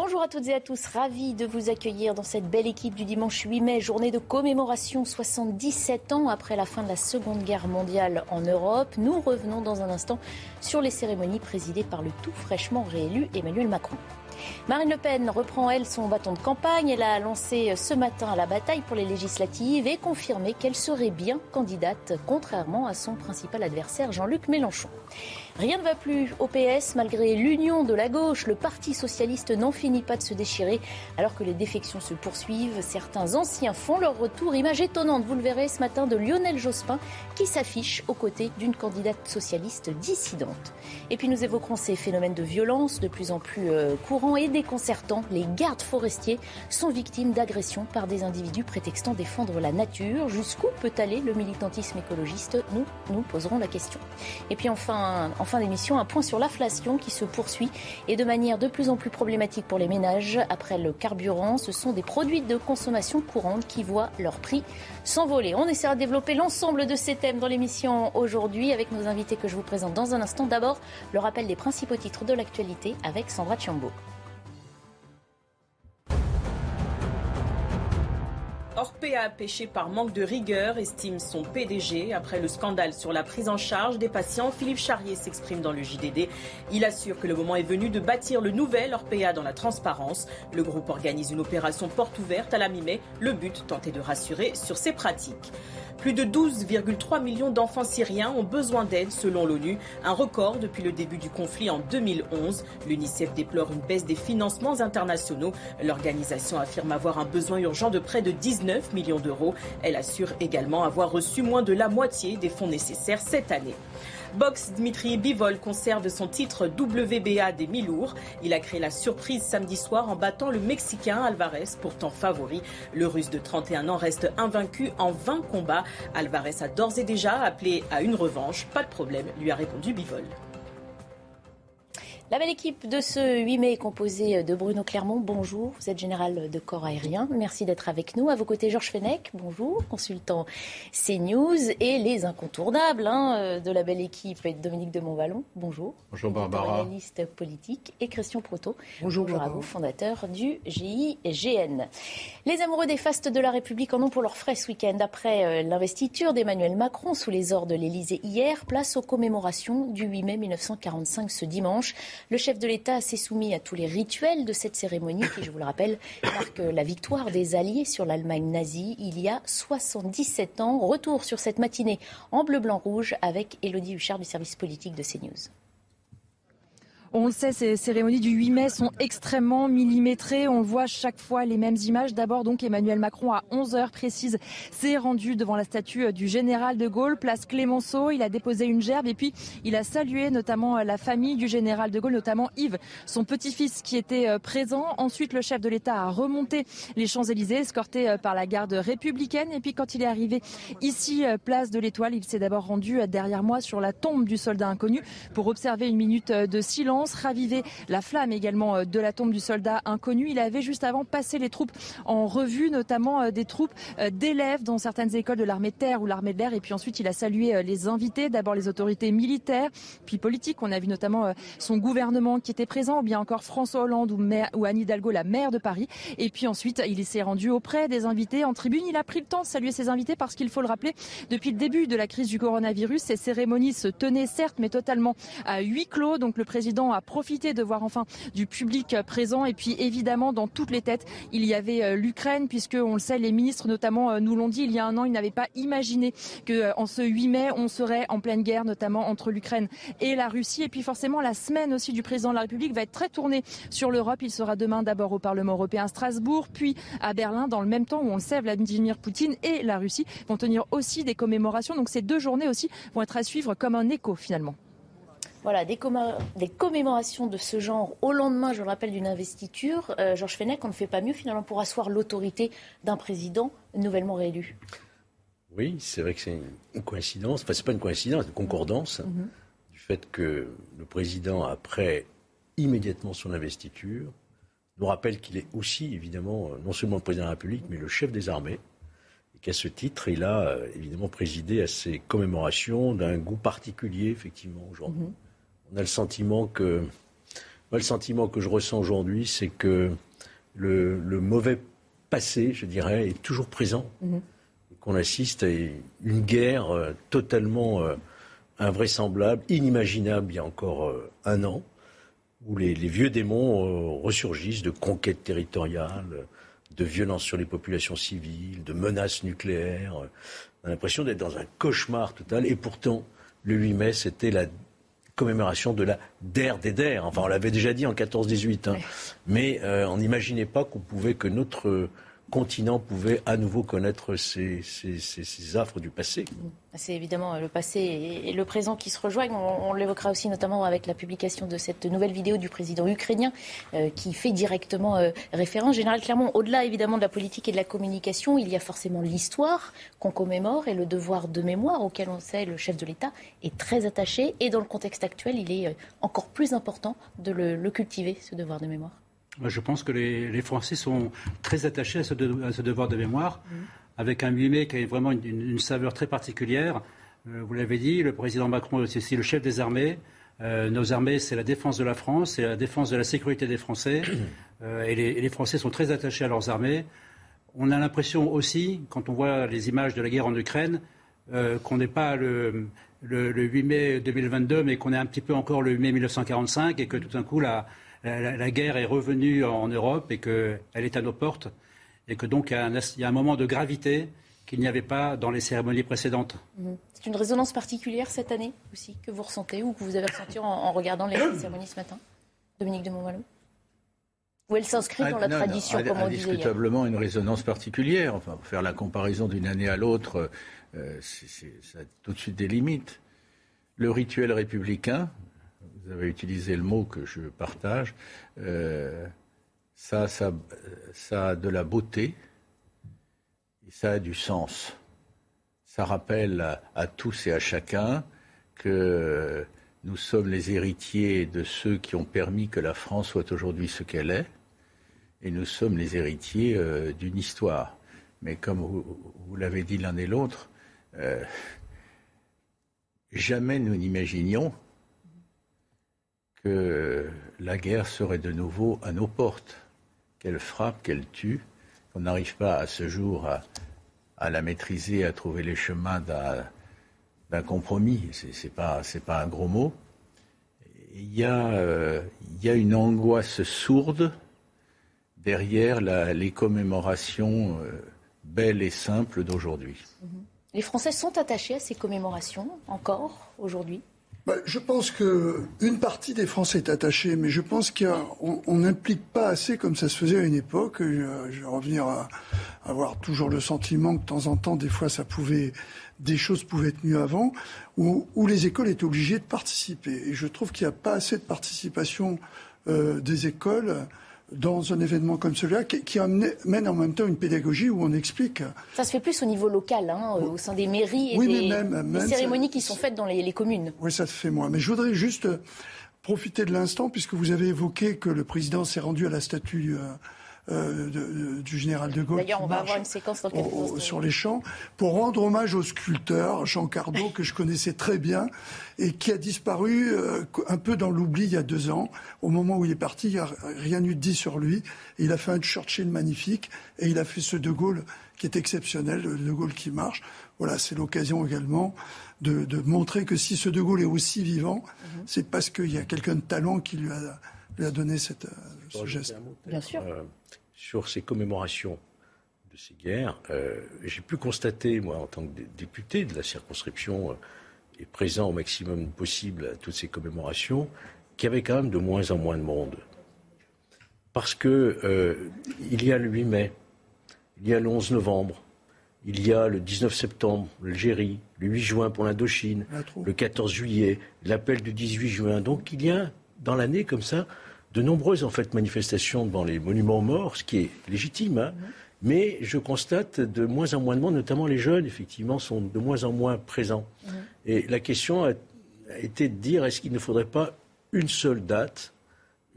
Bonjour à toutes et à tous, ravi de vous accueillir dans cette belle équipe du dimanche 8 mai, journée de commémoration 77 ans après la fin de la Seconde Guerre mondiale en Europe. Nous revenons dans un instant sur les cérémonies présidées par le tout fraîchement réélu Emmanuel Macron. Marine Le Pen reprend, elle, son bâton de campagne. Elle a lancé ce matin la bataille pour les législatives et confirmé qu'elle serait bien candidate, contrairement à son principal adversaire Jean-Luc Mélenchon. Rien ne va plus au PS malgré l'union de la gauche. Le Parti socialiste n'en finit pas de se déchirer alors que les défections se poursuivent. Certains anciens font leur retour. Image étonnante, vous le verrez ce matin, de Lionel Jospin qui s'affiche aux côtés d'une candidate socialiste dissidente. Et puis nous évoquerons ces phénomènes de violence de plus en plus euh, courants et déconcertants. Les gardes forestiers sont victimes d'agressions par des individus prétextant défendre la nature. Jusqu'où peut aller le militantisme écologiste? Nous nous poserons la question. Et puis enfin, en fin d'émission, un point sur l'inflation qui se poursuit et de manière de plus en plus problématique pour les ménages. Après le carburant, ce sont des produits de consommation courante qui voient leur prix s'envoler. On essaiera de développer l'ensemble de ces thèmes dans l'émission aujourd'hui avec nos invités que je vous présente dans un instant. D'abord, le rappel des principaux titres de l'actualité avec Sandra Chiambo. Orpea, pêché par manque de rigueur, estime son PDG. Après le scandale sur la prise en charge des patients, Philippe Charrier s'exprime dans le JDD. Il assure que le moment est venu de bâtir le nouvel Orpea dans la transparence. Le groupe organise une opération porte ouverte à la mi-mai. Le but, tenter de rassurer sur ses pratiques. Plus de 12,3 millions d'enfants syriens ont besoin d'aide selon l'ONU, un record depuis le début du conflit en 2011. L'UNICEF déplore une baisse des financements internationaux. L'organisation affirme avoir un besoin urgent de près de 19 millions d'euros. Elle assure également avoir reçu moins de la moitié des fonds nécessaires cette année. Box Dmitri Bivol conserve son titre WBA des mi-lourds. Il a créé la surprise samedi soir en battant le Mexicain Alvarez, pourtant favori. Le Russe de 31 ans reste invaincu en 20 combats. Alvarez a d'ores et déjà appelé à une revanche. Pas de problème, lui a répondu Bivol. La belle équipe de ce 8 mai est composée de Bruno Clermont. Bonjour, vous êtes général de corps aérien. Merci d'être avec nous. À vos côtés, Georges Fenech. Bonjour, consultant CNews. Et les incontournables hein, de la belle équipe, Dominique de Montvalon. Bonjour. Bonjour Barbara. Journaliste politique. Et Christian Proto. Bonjour, Bonjour à vous, fondateur du GIGN. Les amoureux des fastes de la République en ont pour leur frais ce week-end. Après euh, l'investiture d'Emmanuel Macron sous les ors de l'Élysée hier, place aux commémorations du 8 mai 1945 ce dimanche. Le chef de l'État s'est soumis à tous les rituels de cette cérémonie qui, je vous le rappelle, marque la victoire des Alliés sur l'Allemagne nazie il y a 77 ans. Retour sur cette matinée en bleu-blanc-rouge avec Élodie Huchard du service politique de CNews. On le sait, ces cérémonies du 8 mai sont extrêmement millimétrées. On voit chaque fois les mêmes images. D'abord, donc, Emmanuel Macron, à 11 heures précises, s'est rendu devant la statue du général de Gaulle, place Clémenceau. Il a déposé une gerbe et puis il a salué notamment la famille du général de Gaulle, notamment Yves, son petit-fils qui était euh, présent. Ensuite, le chef de l'État a remonté les Champs-Élysées, escorté euh, par la garde républicaine. Et puis, quand il est arrivé ici, euh, place de l'Étoile, il s'est d'abord rendu derrière moi sur la tombe du soldat inconnu pour observer une minute de silence raviver la flamme également euh, de la tombe du soldat inconnu. Il avait juste avant passé les troupes en revue, notamment euh, des troupes euh, d'élèves dans certaines écoles de l'armée terre ou l'armée de l'air. Et puis ensuite, il a salué les invités, d'abord les autorités militaires, puis politiques. On a vu notamment son gouvernement qui était présent, ou bien encore François Hollande ou, ou Anne Hidalgo, la maire de Paris. Et puis ensuite, il s'est rendu auprès des invités en tribune. Il a pris le temps de saluer ses invités parce qu'il faut le rappeler, depuis le début de la crise du coronavirus, ces cérémonies se tenaient certes, mais totalement à huis clos. Donc le président a profité de voir enfin du public présent. Et puis évidemment, dans toutes les têtes, il y avait euh, l'Ukraine, puisque on le sait, les ministres notamment euh, nous l'ont dit il y a un an, ils n'avaient pas imaginé que euh, en ce 8 mai, on serait en pleine guerre, notamment entre l'Ukraine et la Russie. Et puis forcément, la semaine aussi du président de la République va être très tournée sur l'Europe. Il sera demain d'abord au Parlement européen à Strasbourg, puis à Berlin, dans le même temps où on le sait, Vladimir Poutine et la Russie vont tenir aussi des commémorations. Donc ces deux journées aussi vont être à suivre comme un écho finalement. Voilà, des, commémorations de ce genre au lendemain, je le rappelle, d'une investiture. Euh, Georges Fenech, on ne fait pas mieux finalement pour asseoir l'autorité d'un président nouvellement réélu. Oui, c'est vrai que c'est une coïncidence. Enfin, c'est pas une coïncidence, c'est une concordance. Mm-hmm. Du fait que le président, après immédiatement son investiture, nous rappelle qu'il est aussi, évidemment, non seulement le président de la République, mais le chef des armées. Et qu'à ce titre, il a euh, évidemment présidé à ces commémorations d'un goût particulier, effectivement, aujourd'hui. Mhm. On a le sentiment que. Moi, le sentiment que je ressens aujourd'hui, c'est que le, mauvais passé, je dirais, est toujours présent. Mhm. Qu'on assiste à une guerre euh, totalement euh, invraisemblable, inimaginable il y a encore un an où les, vieux démons euh, ressurgissent de conquêtes territoriales, de violences sur les populations civiles, de menaces nucléaires. On a l'impression d'être dans un cauchemar total. Et pourtant, le 8 mai, c'était la commémoration de la DER des DER. Enfin, on l'avait déjà dit en 14-18. Hein. Mais euh, on n'imaginait pas qu'on pouvait, que notre continent pouvait à nouveau connaître ces, affres du passé. C'est évidemment le passé et le présent qui se rejoignent. On, l'évoquera aussi notamment avec la publication de cette nouvelle vidéo du président ukrainien euh, qui fait directement euh, référence. Général Clermont, au-delà évidemment de la politique et de la communication, il y a forcément l'histoire qu'on commémore et le devoir de mémoire auquel on sait le chef de l'État est très attaché. Et dans le contexte actuel, il est euh, encore plus important de le cultiver, ce devoir de mémoire. Je pense que les, Français sont très attachés à ce, devoir de mémoire, mm. avec un 8 mai qui a vraiment une, saveur très particulière. Euh, vous l'avez dit, le président Macron est aussi le chef des armées. Euh, nos armées, c'est la défense de la France, c'est la défense de la sécurité des Français. Euh, et, les, Français sont très attachés à leurs armées. On a l'impression aussi, quand on voit les images de la guerre en Ukraine, qu'on n'est pas le, le, 8 mai 2022, mais qu'on est un petit peu encore le 8 mai 1945 et que tout d'un coup, la, la, guerre est revenue en Europe et qu'elle est à nos portes et que donc il y a un, moment de gravité qu'il n'y avait pas dans les cérémonies précédentes. Mhm. C'est une résonance particulière cette année aussi que vous ressentez ou que vous avez ressenti en, regardant les cérémonies ce matin, Dominique de Montvalon Ou elle s'inscrit dans la ah, tradition, comme on disait Indiscutablement une résonance particulière. Enfin, faire la comparaison d'une année à l'autre, euh, ça a tout de suite des limites. Le rituel républicain, vous avez utilisé le mot que je partage, euh, ça, ça, a de la beauté et ça a du sens. Ça rappelle à, tous et à chacun que nous sommes les héritiers de ceux qui ont permis que la France soit aujourd'hui ce qu'elle est, et nous sommes les héritiers euh, d'une histoire. Mais comme vous, l'avez dit l'un et l'autre, euh, jamais nous n'imaginions que la guerre serait de nouveau à nos portes, qu'elle frappe, qu'elle tue, qu'on n'arrive pas à ce jour à, la maîtriser, à trouver les chemins d'un compromis. Ce n'est pas, un gros mot. Il y, a, euh, une angoisse sourde derrière les commémorations euh, belles et simples d'aujourd'hui. Les Français sont attachés à ces commémorations encore aujourd'hui? Je pense qu'une partie des Français est attachée, mais je pense qu'on n'implique pas assez comme ça se faisait à une époque. Je, vais revenir à, avoir toujours le sentiment que de temps en temps, des fois, des choses pouvaient être mieux avant, où, les écoles étaient obligées de participer. Et je trouve qu'il n'y a pas assez de participation euh, des écoles dans un événement comme celui-là, qui, amène en même temps une pédagogie où on explique. Ça se fait plus au niveau local, hein, au sein des mairies et des, cérémonies qui sont faites dans les, communes. Oui, ça se fait moins. Mais je voudrais juste profiter de l'instant, puisque vous avez évoqué que le président s'est rendu à la statue. Euh, du général de Gaulle. D'ailleurs, on va avoir une séquence sur les champs pour rendre hommage au sculpteur Jean Cardot que je connaissais très bien et qui a disparu euh, un peu dans l'oubli il y a deux ans. Au moment où il est parti, il n'y a rien eu de dit sur lui. il a fait un Churchill magnifique et il a fait ce de Gaulle qui est exceptionnel, le de Gaulle qui marche. Voilà, c'est l'occasion également de, montrer que si ce de Gaulle est aussi vivant, mhm. c'est parce qu'il y a quelqu'un de talent qui lui a, lui a donné cette, euh, ce geste. Bien sûr sur ces commémorations de ces guerres, euh, j'ai pu constater, moi, en tant que député de la circonscription, euh, et présent au maximum possible à toutes ces commémorations, qu'il y avait quand même de moins en moins de monde. Parce que euh, il y a le 8 mai, il y a le 11 novembre, il y a le 19 septembre, l'Algérie, le 8 juin pour l'Indochine, le 14 juillet, l'appel du 18 juin. Donc il y a dans l'année comme ça de nombreuses en fait, manifestations devant les monuments morts, ce qui est légitime. Hein. Mais je constate de moins en moins de monde, notamment les jeunes, effectivement, sont de moins en moins présents. Et la question a été de dire est-ce qu'il ne faudrait pas une seule date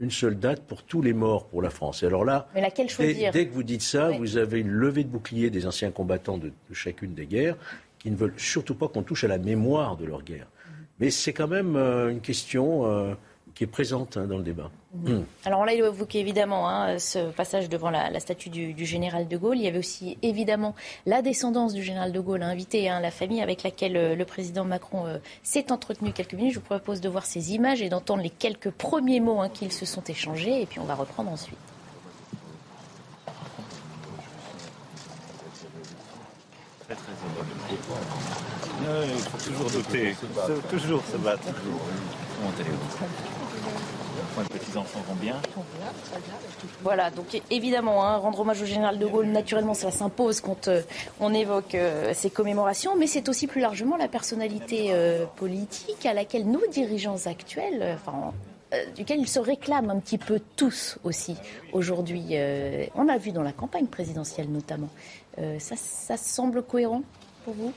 une seule date pour tous les morts pour la France? Et alors là, Mais laquelle choisir? dès, que vous dites ça, vous avez une levée de bouclier des anciens combattants de, chacune des guerres qui ne veulent surtout pas qu'on touche à la mémoire de leur guerre. Mhm. Mais c'est quand même euh, une question euh, qui est présente hein, dans le débat. Hmm. Alors là, il évoquait évidemment hein, ce passage devant la, statue du, général de Gaulle. Il y avait aussi évidemment la descendance du général de Gaulle, invité hein, la famille avec laquelle euh, le président Macron euh, s'est entretenu quelques minutes. Je vous propose de voir ces images et d'entendre les quelques premiers mots hein, qu'ils se sont échangés. Et puis on va reprendre ensuite. Très, très il faut toujours douter, toujours se battre. Enfants vont bien. Voilà, donc évidemment, hein, rendre hommage au général de Gaulle, naturellement, ça s'impose quand euh, on évoque euh, ces commémorations, mais c'est aussi plus largement la personnalité euh, politique à laquelle nos dirigeants actuels, enfin, duquel ils se réclament un petit peu tous aussi aujourd'hui. on l'a vu dans la campagne présidentielle notamment. ça, ça semble cohérent pour vous?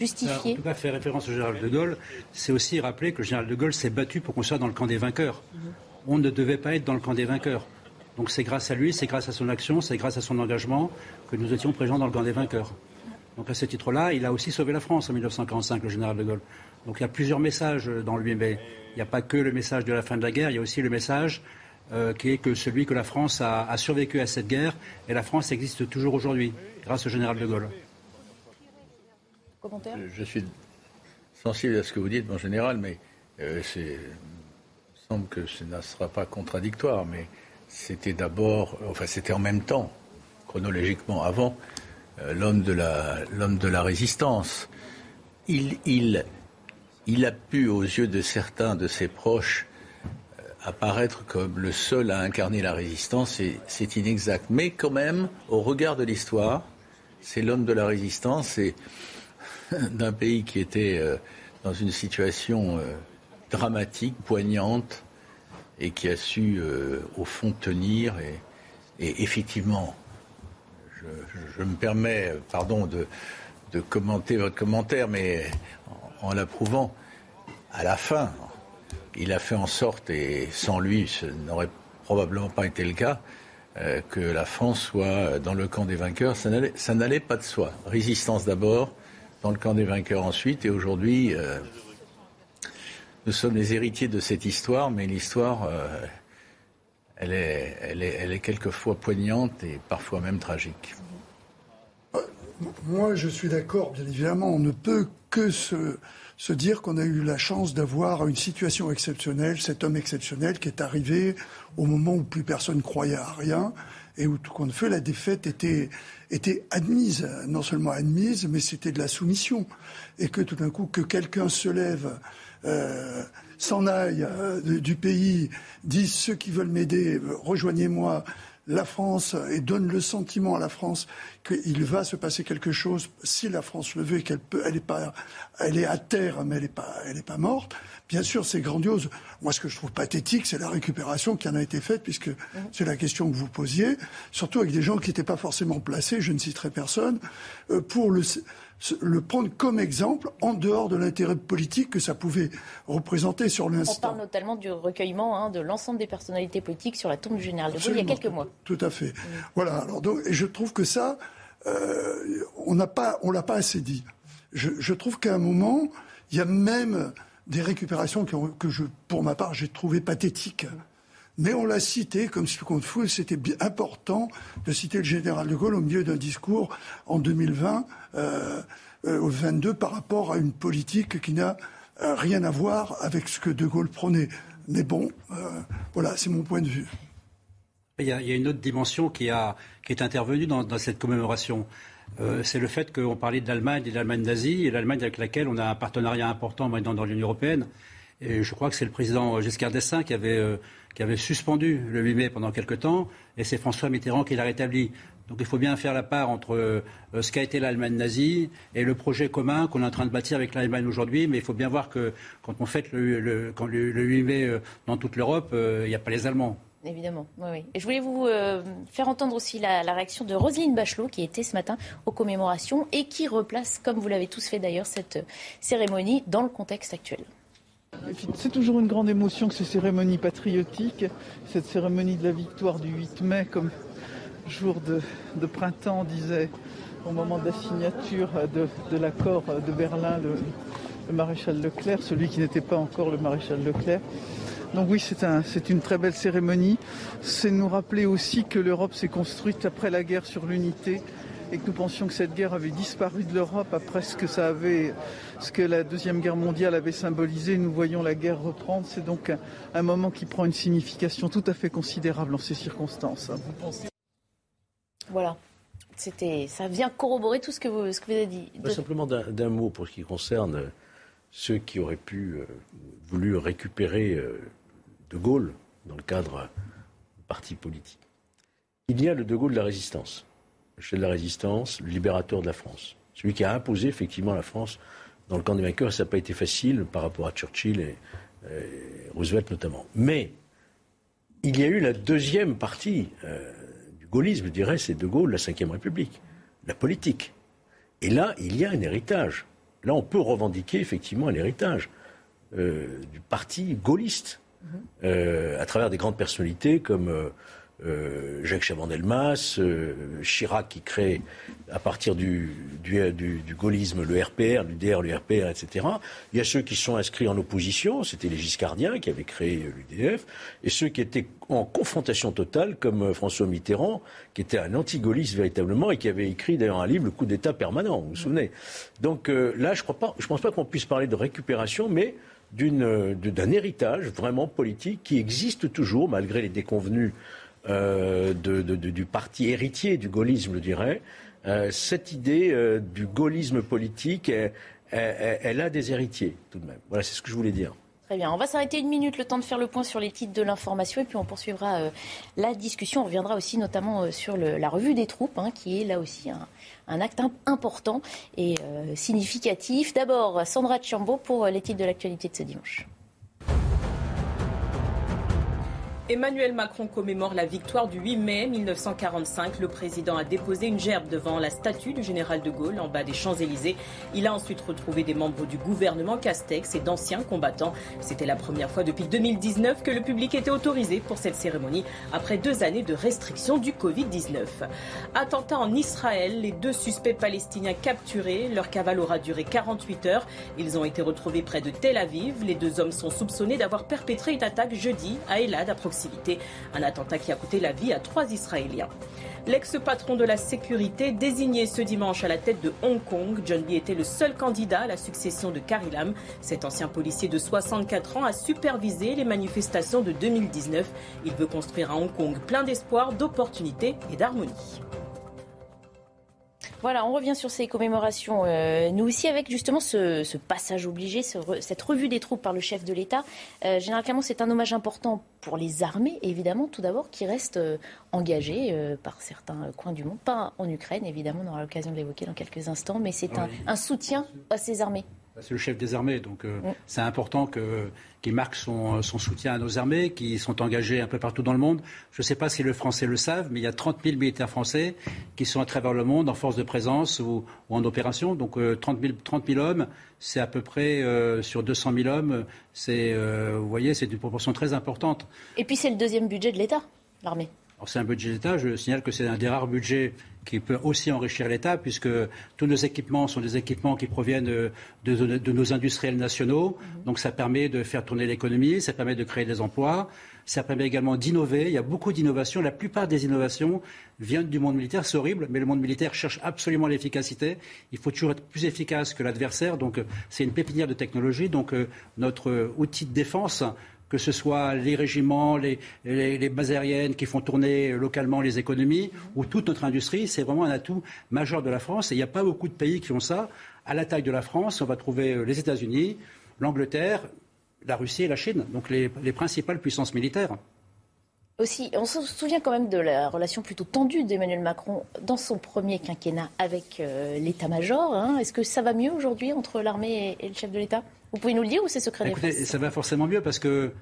Justifié. En tout cas, faire référence au général de Gaulle, c'est aussi rappeler que le général de Gaulle s'est battu pour qu'on soit dans le camp des vainqueurs. On ne devait pas être dans le camp des vainqueurs. Donc c'est grâce à lui, c'est grâce à son action, c'est grâce à son engagement que nous étions présents dans le camp des vainqueurs. Donc à ce titre-là, il a aussi sauvé la France en 1945, le général de Gaulle. Donc il y a plusieurs messages dans lui, mais il n'y a pas que le message de la fin de la guerre, il y a aussi le message euh, qui est que celui que la France a survécu à cette guerre, et la France existe toujours aujourd'hui, grâce au général de Gaulle. Je suis sensible à ce que vous dites en général, mais euh, il semble que ce ne sera pas contradictoire, mais c'était d'abord, enfin c'était en même temps, chronologiquement avant, euh, l'homme de la l'homme de la résistance. Il, il, il a pu, aux yeux de certains de ses proches, euh, apparaître comme le seul à incarner la résistance, et c'est inexact. Mais quand même, au regard de l'histoire, c'est l'homme de la résistance, et d'un pays qui était euh, dans une situation euh, dramatique, poignante, et qui a su, euh, au fond, tenir. Et, effectivement, je, me permets, pardon, de, commenter votre commentaire, mais en, l'approuvant, à la fin, il a fait en sorte, et sans lui, ce n'aurait probablement pas été le cas, que la France soit dans le camp des vainqueurs. Ça n'allait pas de soi. Résistance d'abord, dans le camp des vainqueurs ensuite. Et aujourd'hui, euh, nous sommes les héritiers de cette histoire, mais l'histoire, euh, elle, est, elle, est, quelquefois poignante et parfois même tragique. Moi, je suis d'accord, bien évidemment. On ne peut que se, se dire qu'on a eu la chance d'avoir une situation exceptionnelle, cet homme exceptionnel qui est arrivé au moment où plus personne croyait à rien et où tout compte fait, la défaite était, admise, non seulement admise, mais c'était de la soumission. Et que tout d'un coup, que quelqu'un se lève, euh, s'en aille euh, du pays, dise ceux qui veulent m'aider, rejoignez-moi, la France et donne le sentiment à la France qu'il va se passer quelque chose si la France le veut et qu'elle peut, elle est à terre, mais elle n'est pas morte. Bien sûr, c'est grandiose. Moi, ce que je trouve pathétique, c'est la récupération qui en a été faite, puisque c'est la question que vous posiez, surtout avec des gens qui n'étaient pas forcément placés, je ne citerai personne, euh, pour le, le prendre comme exemple en dehors de l'intérêt politique que ça pouvait représenter sur l'instant. On parle notamment du recueillement hein, de l'ensemble des personnalités politiques sur la tombe du général de Gaulle il y a quelques mois. Tout à fait. Voilà. Alors, et je trouve que ça, euh, on n'a pas, on l'a pas assez dit. Je, je trouve qu'à un moment, il y a même des récupérations que je, pour ma part, j'ai trouvé pathétiques. Mais on l'a cité comme ce qu'on fout, c'était important de citer le général de Gaulle au milieu d'un discours en 2020, euh, euh, au 22, par rapport à une politique qui n'a euh, rien à voir avec ce que de Gaulle prenait. Mais bon, voilà, c'est mon point de vue. Il y, a, une autre dimension qui, a, qui est intervenue dans cette commémoration. Euh, c'est le fait qu'on parlait de l'Allemagne et de l'Allemagne nazie, et l'Allemagne avec laquelle on a un partenariat important maintenant dans l'Union européenne. Et je crois que c'est le président Giscard d'Estaing qui avait, euh, qui avait suspendu le 8 mai pendant quelque temps, et c'est François Mitterrand qui l'a rétabli. Donc il faut bien faire la part entre euh, ce qu'a été l'Allemagne nazie et le projet commun qu'on est en train de bâtir avec l'Allemagne aujourd'hui. Mais il faut bien voir que quand on fête le, le, le 8 mai dans toute l'Europe, il n'y a pas les Allemands. Évidemment, oui. Et je voulais vous euh, faire entendre aussi la, réaction de Roselyne Bachelot, qui était ce matin aux commémorations et qui replace, comme vous l'avez tous fait d'ailleurs, cette cérémonie dans le contexte actuel. C'est toujours une grande émotion que ces cérémonies patriotiques, cette cérémonie de la victoire du 8 mai comme jour de, printemps, disait au moment de la signature de, l'accord de Berlin le, maréchal Leclerc, celui qui n'était pas encore le maréchal Leclerc. Donc oui, c'est une très belle cérémonie. C'est nous rappeler aussi que l'Europe s'est construite après la guerre sur l'unité et que nous pensions que cette guerre avait disparu de l'Europe après ce que ça avait, ce que la deuxième guerre mondiale avait symbolisé. Nous voyons la guerre reprendre. C'est donc un, moment qui prend une signification tout à fait considérable en ces circonstances. Voilà. C'était, ça vient corroborer tout ce que vous, ce que vous avez dit. Simplement d'un mot pour ce qui concerne ceux qui auraient pu euh, voulu récupérer euh, De Gaulle dans le cadre du parti politique. Il y a le De Gaulle de la résistance le chef de la résistance, le libérateur de la France. Celui qui a imposé effectivement la France dans le camp des vainqueurs. Ça n'a pas été facile par rapport à Churchill et, Roosevelt notamment. Mais il y a eu la deuxième partie euh, du gaullisme, je dirais, c'est De Gaulle, la Ve République, la politique. Et là, il y a un héritage. Là, on peut revendiquer effectivement un héritage euh, du parti gaulliste. Euh, à travers des grandes personnalités comme euh, Jacques Chaban-Delmas, euh, Chirac qui crée à partir du, gaullisme le RPR, du DR, le RPR, etc. Il y a ceux qui sont inscrits en opposition, c'était les Giscardiens qui avaient créé l'UDF, et ceux qui étaient en confrontation totale, comme euh, François Mitterrand, qui était un anti-gaulliste véritablement et qui avait écrit d'ailleurs un livre, Le coup d'État permanent, vous vous souvenez. Donc là, je ne pense pas qu'on puisse parler de récupération, mais d'un héritage vraiment politique qui existe toujours, malgré les déconvenus euh, du parti héritier du gaullisme, je dirais. Euh, cette idée euh, du gaullisme politique, elle, a des héritiers tout de même. Voilà, c'est ce que je voulais dire. Très bien. On va s'arrêter une minute, le temps de faire le point sur les titres de l'information, et puis on poursuivra la discussion. On reviendra aussi notamment sur la revue des troupes, hein, qui est là aussi un, acte important et significatif. D'abord, Sandra Chiambo pour les titres de l'actualité de ce dimanche. Emmanuel Macron commémore la victoire du 8 mai 1945. Le président a déposé une gerbe devant la statue du général de Gaulle en bas des Champs-Élysées. Il a ensuite retrouvé des membres du gouvernement Castex et d'anciens combattants. C'était la première fois depuis 2019 que le public était autorisé pour cette cérémonie après deux années de restrictions du Covid-19. Attentat en Israël, les deux suspects palestiniens capturés. Leur cavale aura duré 48 heures. Ils ont été retrouvés près de Tel Aviv. Les deux hommes sont soupçonnés d'avoir perpétré une attaque jeudi à Elad, à un attentat qui a coûté la vie à trois Israéliens. L'ex-patron de la sécurité, désigné ce dimanche à la tête de Hong Kong, John Lee était le seul candidat à la succession de Carrie Lam. Cet ancien policier de 64 ans a supervisé les manifestations de 2019. Il veut construire à Hong Kong plein d'espoir, d'opportunités et d'harmonie. Voilà, on revient sur ces commémorations. Euh, nous aussi, avec justement ce, passage obligé, cette revue des troupes par le chef de l'État. Euh, généralement, c'est un hommage important pour les armées, évidemment, tout d'abord, qui restent euh, engagées par certains coins du monde. Pas en Ukraine, évidemment, on aura l'occasion de l'évoquer dans quelques instants, mais c'est un soutien à ces armées. C'est le chef des armées, donc euh, c'est important qu'il marque son, soutien à nos armées, qui sont engagées un peu partout dans le monde. Je ne sais pas si les Français le savent, mais il y a 30 000 militaires français qui sont à travers le monde en force de présence ou, en opération. Donc 30, 000, hommes, c'est à peu près euh, sur 200 000 hommes. C'est, euh, vous voyez, c'est une proportion très importante. Et puis c'est le deuxième budget de l'État, l'armée. C'est un budget d'État. Je signale que c'est un des rares budgets qui peut aussi enrichir l'État, puisque tous nos équipements sont des équipements qui proviennent de, nos industriels nationaux. Mhm. Donc ça permet de faire tourner l'économie, ça permet de créer des emplois, ça permet également d'innover. Il y a beaucoup d'innovations. La plupart des innovations viennent du monde militaire. C'est horrible, mais le monde militaire cherche absolument l'efficacité. Il faut toujours être plus efficace que l'adversaire. Donc c'est une pépinière de technologie. Donc euh, notre outil de défense que ce soit les régiments, les, bases aériennes qui font tourner localement les économies, ou toute notre industrie, c'est vraiment un atout majeur de la France. Et il n'y a pas beaucoup de pays qui ont ça. À la taille de la France, on va trouver euh, les États-Unis, l'Angleterre, la Russie et la Chine, donc les, principales puissances militaires. Aussi, on se souvient quand même de la relation plutôt tendue d'Emmanuel Macron dans son premier quinquennat avec euh, l'état-major. Hein. Est-ce que ça va mieux aujourd'hui entre l'armée et, le chef de l'État? Vous pouvez nous le dire ou c'est secret Écoutez, Ça va forcément mieux parce que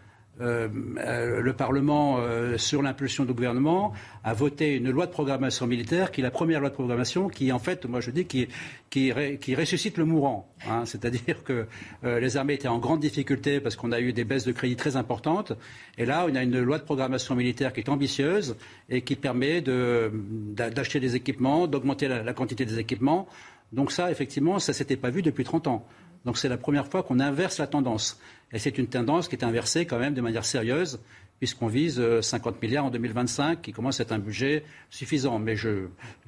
euh, euh, le Parlement, euh, sur l'impulsion du gouvernement, a voté une loi de programmation militaire, qui est la première loi de programmation, qui en fait, moi je dis, qui, qui, qui ressuscite le mourant. Hein. C'est-à-dire que les armées étaient en grande difficulté parce qu'on a eu des baisses de crédit très importantes. Et là, on a une loi de programmation militaire qui est ambitieuse et qui permet d'acheter des équipements, d'augmenter la, la quantité des équipements. Donc ça, effectivement, ça ne s'était pas vu depuis 30 ans. Donc c'est la première fois qu'on inverse la tendance. Et c'est une tendance qui est inversée quand même de manière sérieuse, puisqu'on vise 50 euh, milliards en 2025, qui commence à être un budget suffisant. Mais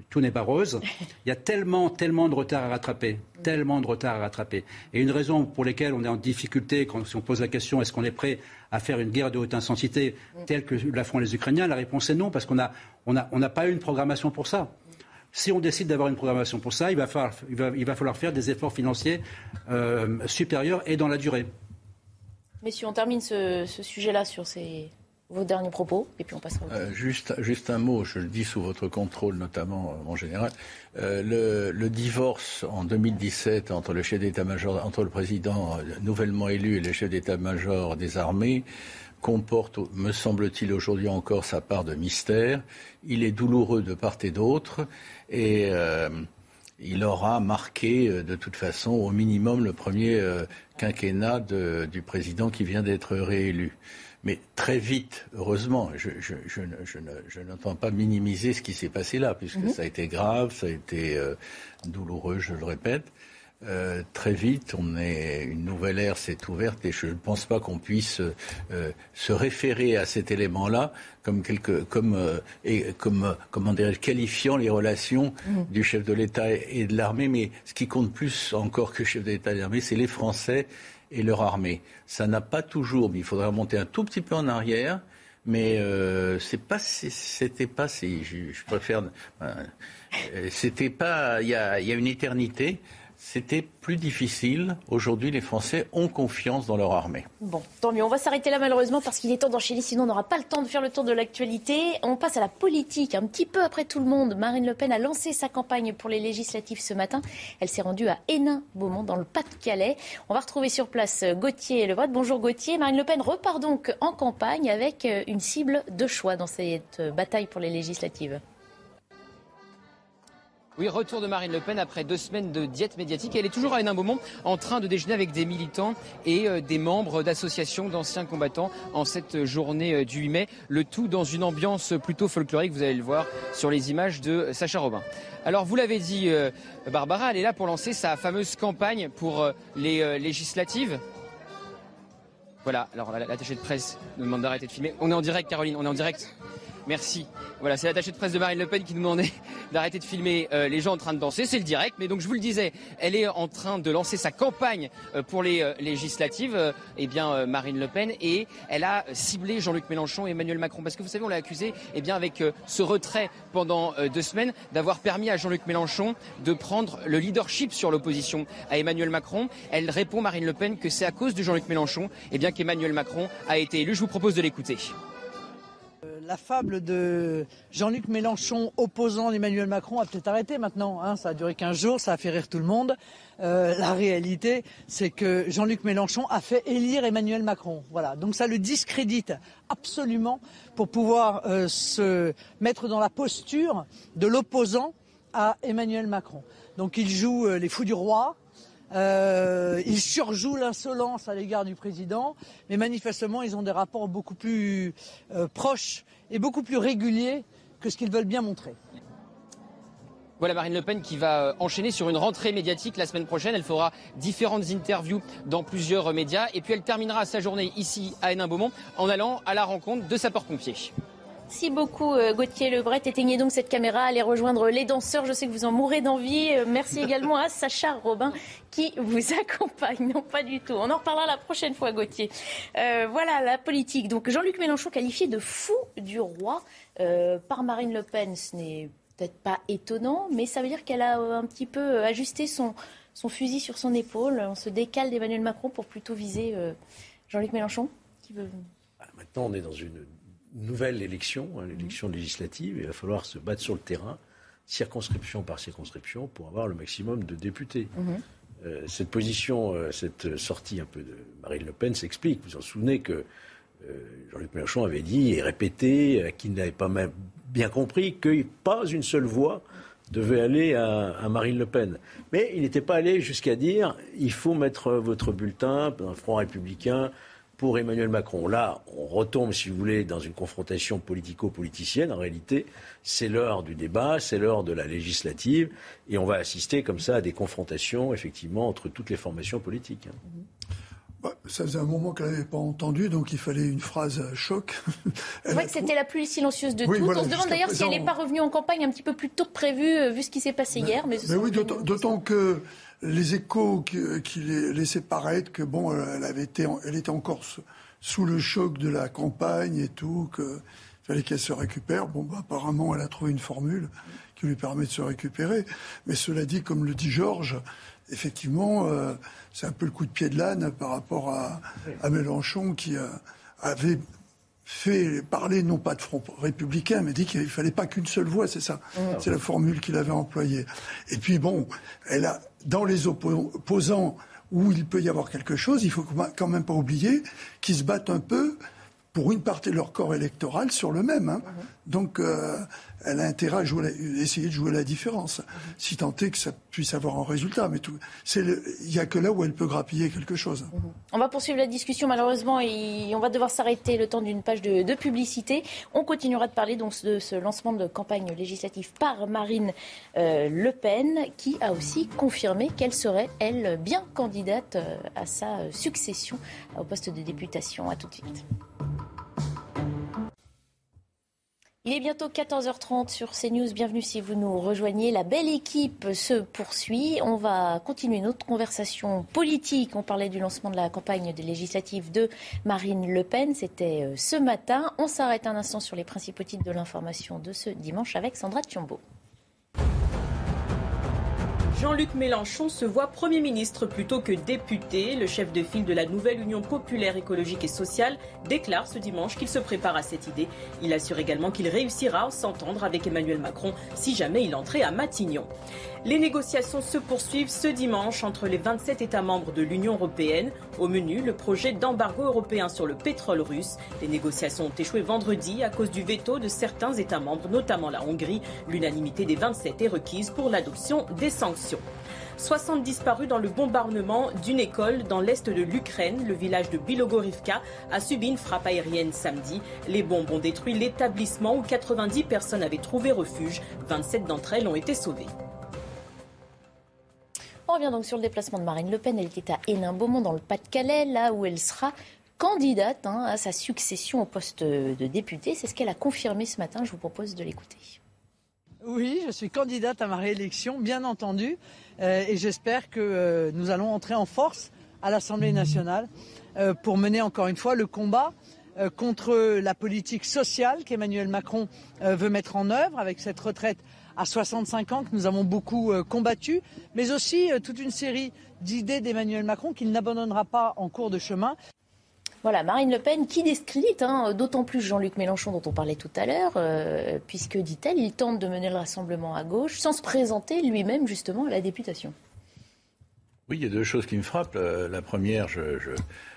tout n'est pas rose. Il y a tellement, tellement de retard à rattraper, tellement de retard à rattraper. Et une raison pour laquelle on est en difficulté, quand si on pose la question est-ce qu'on est prêt à faire une guerre de haute intensité telle que la font les Ukrainiens, la réponse est non, parce qu'on n'a pas eu une programmation pour ça. Si on décide d'avoir une programmation pour ça, il va falloir, faire des efforts financiers euh, supérieurs et dans la durée. Messieurs, on termine ce, sujet-là sur vos derniers propos, et puis on passera au euh, juste, juste un mot, je le dis sous votre contrôle notamment, euh, mon général. le, le, divorce en 2017 entre le chef d'état-major, entre le président nouvellement élu et le chef d'état-major des armées, comporte, me semble-t-il aujourd'hui encore, sa part de mystère. Il est douloureux de part et d'autre et euh, il aura marqué euh, de toute façon au minimum le premier euh, quinquennat du président qui vient d'être réélu. Mais très vite, heureusement, je, n'entends pas minimiser ce qui s'est passé là, puisque mhm. ça a été grave, ça a été douloureux, je le répète. Euh, très vite, on est, une nouvelle ère s'est ouverte et je ne pense pas qu'on puisse euh, se référer à cet élément-là comme, quelque, comme, euh, et, comme comment qualifiant les relations mmh. du chef de l'État et de l'armée. Mais ce qui compte plus encore que chef de l'État et de l'armée, c'est les Français et leur armée. Ça n'a pas toujours, mais il faudrait remonter un tout petit peu en arrière. Mais c'est pas, c'était pas, je, préfère, c'était pas, il y a une éternité c'était plus difficile. Aujourd'hui, les Français ont confiance dans leur armée. Bon, tant mieux. On va s'arrêter là malheureusement parce qu'il est temps d'enchaîner, sinon on n'aura pas le temps de faire le tour de l'actualité. On passe à la politique. Un petit peu après tout le monde, Marine Le Pen a lancé sa campagne pour les législatives ce matin. Elle s'est rendue à Hénin-Beaumont, dans le Pas-de-Calais. On va retrouver sur place Gauthier Lebret. Bonjour Gauthier. Marine Le Pen repart donc en campagne avec une cible de choix dans cette bataille pour les législatives. Oui, retour de Marine Le Pen après deux semaines de diète médiatique. Elle est toujours à Hénin-Beaumont en train de déjeuner avec des militants et euh, des membres d'associations d'anciens combattants en cette journée euh, du 8 mai. Le tout dans une ambiance plutôt folklorique, vous allez le voir sur les images de Sacha Robin. Alors vous l'avez dit, euh, Barbara, elle est là pour lancer sa fameuse campagne pour les législatives. Voilà, alors l'attaché de presse nous demande d'arrêter de filmer. On est en direct, Caroline, on est en direct. Merci. Voilà, c'est l'attaché de presse de Marine Le Pen qui nous demandait d'arrêter de filmer euh, les gens en train de danser. C'est le direct, mais donc je vous le disais, elle est en train de lancer sa campagne euh, pour les euh, législatives, eh bien Marine Le Pen, et elle a ciblé Jean-Luc Mélenchon et Emmanuel Macron, parce que vous savez, on l'a accusé, eh bien avec ce retrait pendant deux semaines, d'avoir permis à Jean-Luc Mélenchon de prendre le leadership sur l'opposition à Emmanuel Macron. Elle répond Marine Le Pen que c'est à cause de Jean-Luc Mélenchon, eh bien qu'Emmanuel Macron a été élu. Je vous propose de l'écouter la fable de Jean-Luc Mélenchon opposant Emmanuel Macron a peut-être arrêté maintenant. Hein. ça a duré 15 jours, ça a fait rire tout le monde. Euh, la réalité, c'est que Jean-Luc Mélenchon a fait élire Emmanuel Macron. Voilà. Donc ça le discrédite absolument pour pouvoir euh, se mettre dans la posture de l'opposant à Emmanuel Macron. Donc il joue euh, les fous du roi, euh, ils surjouent l'insolence à l'égard du président, mais manifestement, ils ont des rapports beaucoup plus proches et beaucoup plus régulier que ce qu'ils veulent bien montrer. Voilà Marine Le Pen qui va euh, enchaîner sur une rentrée médiatique la semaine prochaine. Elle fera différentes interviews dans plusieurs médias et puis elle terminera sa journée ici à Hénin-Beaumont en allant à la rencontre de sapeurs-pompiers. Merci beaucoup euh, Gauthier Lebret. Éteignez donc cette caméra, allez rejoindre les danseurs. Je sais que vous en mourrez d'envie. Euh, merci également à Sacha Robin qui vous accompagne. Non, pas du tout. On en reparlera la prochaine fois, Gauthier. Euh, voilà la politique. Donc Jean-Luc Mélenchon qualifié de fou du roi par Marine Le Pen. Ce n'est peut-être pas étonnant, mais ça veut dire qu'elle a un petit peu ajusté son, son fusil sur son épaule. On se décale d'Emmanuel Macron pour plutôt viser Jean-Luc Mélenchon. Qui veut... Bah, maintenant, on est dans une nouvelle élection, hein, l'élection législative. Il va falloir se battre sur le terrain, circonscription par circonscription, pour avoir le maximum de députés. Mhm. Euh, cette position, euh, cette sortie un peu de Marine Le Pen s'explique. Vous vous en souvenez que Jean-Luc Mélenchon avait dit et répété qu'il n'avait pas même bien compris que pas une seule voix devait aller à, Marine Le Pen. Mais il n'était pas allé jusqu'à dire il faut mettre votre bulletin un Front républicain pour Emmanuel Macron. Là, on retombe, si vous voulez, dans une confrontation politico-politicienne. En réalité, c'est l'heure du débat, c'est l'heure de la législative, et on va assister comme ça à des confrontations, effectivement, entre toutes les formations politiques. Bah, ça faisait un moment qu'elle n'avait pas entendu, donc il fallait une phrase choc. C'est vrai que c'était la plus silencieuse de toutes. on se demande d'ailleurs si elle n'est pas revenue en campagne un petit peu plus tôt que prévu, euh, vu ce qui s'est passé hier. Mais, oui, d'autant que les échos qui, laissaient paraître que bon, elle avait été, elle était encore sous le choc de la campagne et tout, qu'il fallait qu'elle se récupère. Bon, bah, apparemment, elle a trouvé une formule qui lui permet de se récupérer. Mais cela dit, comme le dit Georges, effectivement, euh, c'est un peu le coup de pied de l'âne par rapport à, Mélenchon qui euh, avait fait parler non pas de front républicain, mais dit qu'il ne fallait pas qu'une seule voix, c'est ça. C'est la formule qu'il avait employée. Et puis bon, elle a, dans les opposants où il peut y avoir quelque chose, il faut quand même pas oublier qu'ils se battent un peu pour une partie de leur corps électoral sur le même. Hein. Donc, euh, elle a intérêt à essayer de jouer la différence, si tant est que ça puisse avoir un résultat. Mais il n'y a que là où elle peut grappiller quelque chose. On va poursuivre la discussion, malheureusement, et on va devoir s'arrêter le temps d'une page de, publicité. On continuera de parler donc de ce lancement de campagne législative par Marine euh, Le Pen, qui a aussi confirmé qu'elle serait, elle, bien candidate euh, à sa succession au poste de députation. À tout de suite. Il est bientôt 14h30 sur CNews. Bienvenue si vous nous rejoignez. La belle équipe se poursuit. On va continuer notre conversation politique. On parlait du lancement de la campagne des législatives de Marine Le Pen. C'était euh, ce matin. On s'arrête un instant sur les principaux titres de l'information de ce dimanche avec Sandra Thiombo. Jean-Luc Mélenchon se voit Premier ministre plutôt que député. Le chef de file de la nouvelle Union populaire écologique et sociale déclare ce dimanche qu'il se prépare à cette idée. Il assure également qu'il réussira à s'entendre avec Emmanuel Macron si jamais il entrait à Matignon. Les négociations se poursuivent ce dimanche entre les 27 États membres de l'Union européenne. Au menu, le projet d'embargo européen sur le pétrole russe. Les négociations ont échoué vendredi à cause du veto de certains États membres, notamment la Hongrie. L'unanimité des 27 est requise pour l'adoption des sanctions. 60 disparus dans le bombardement d'une école dans l'est de l'Ukraine. Le village de Bilogorivka a subi une frappe aérienne samedi. Les bombes ont détruit l'établissement où 90 personnes avaient trouvé refuge. 27 d'entre elles ont été sauvées. On revient donc sur le déplacement de Marine Le Pen. Elle était à Hénin-Beaumont dans le Pas-de-Calais, là où elle sera candidate hein, à sa succession au poste de députée. C'est ce qu'elle a confirmé ce matin. Je vous propose de l'écouter. Oui, je suis candidate à ma réélection, bien entendu, euh, et j'espère que euh, nous allons entrer en force à l'Assemblée nationale euh, pour mener encore une fois le combat contre la politique sociale qu'Emmanuel Macron veut mettre en œuvre avec cette retraite à 65 ans que nous avons beaucoup euh, combattu, mais aussi euh, toute une série d'idées d'Emmanuel Macron qu'il n'abandonnera pas en cours de chemin. Voilà, Marine Le Pen qui discrète, hein, d'autant plus Jean-Luc Mélenchon dont on parlait tout à l'heure, euh, puisque, dit-elle, il tente de mener le rassemblement à gauche sans se présenter lui-même justement à la députation. Oui, il y a deux choses qui me frappent. La première, je,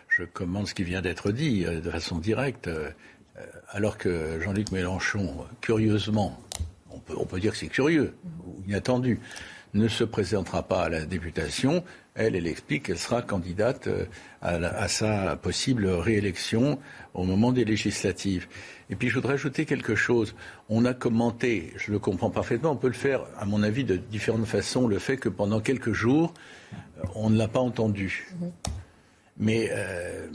je commande ce qui vient d'être dit de façon directe, alors que Jean-Luc Mélenchon, curieusement, on peut, dire que c'est curieux ou inattendu, ne se présentera pas à la députation. Elle, elle explique qu'elle sera candidate euh, à, sa possible réélection au moment des législatives. Et puis je voudrais ajouter quelque chose. On a commenté, je le comprends parfaitement, on peut le faire, à mon avis, de différentes façons, le fait que pendant quelques jours, on ne l'a pas entendu. Mm-hmm. Mais euh,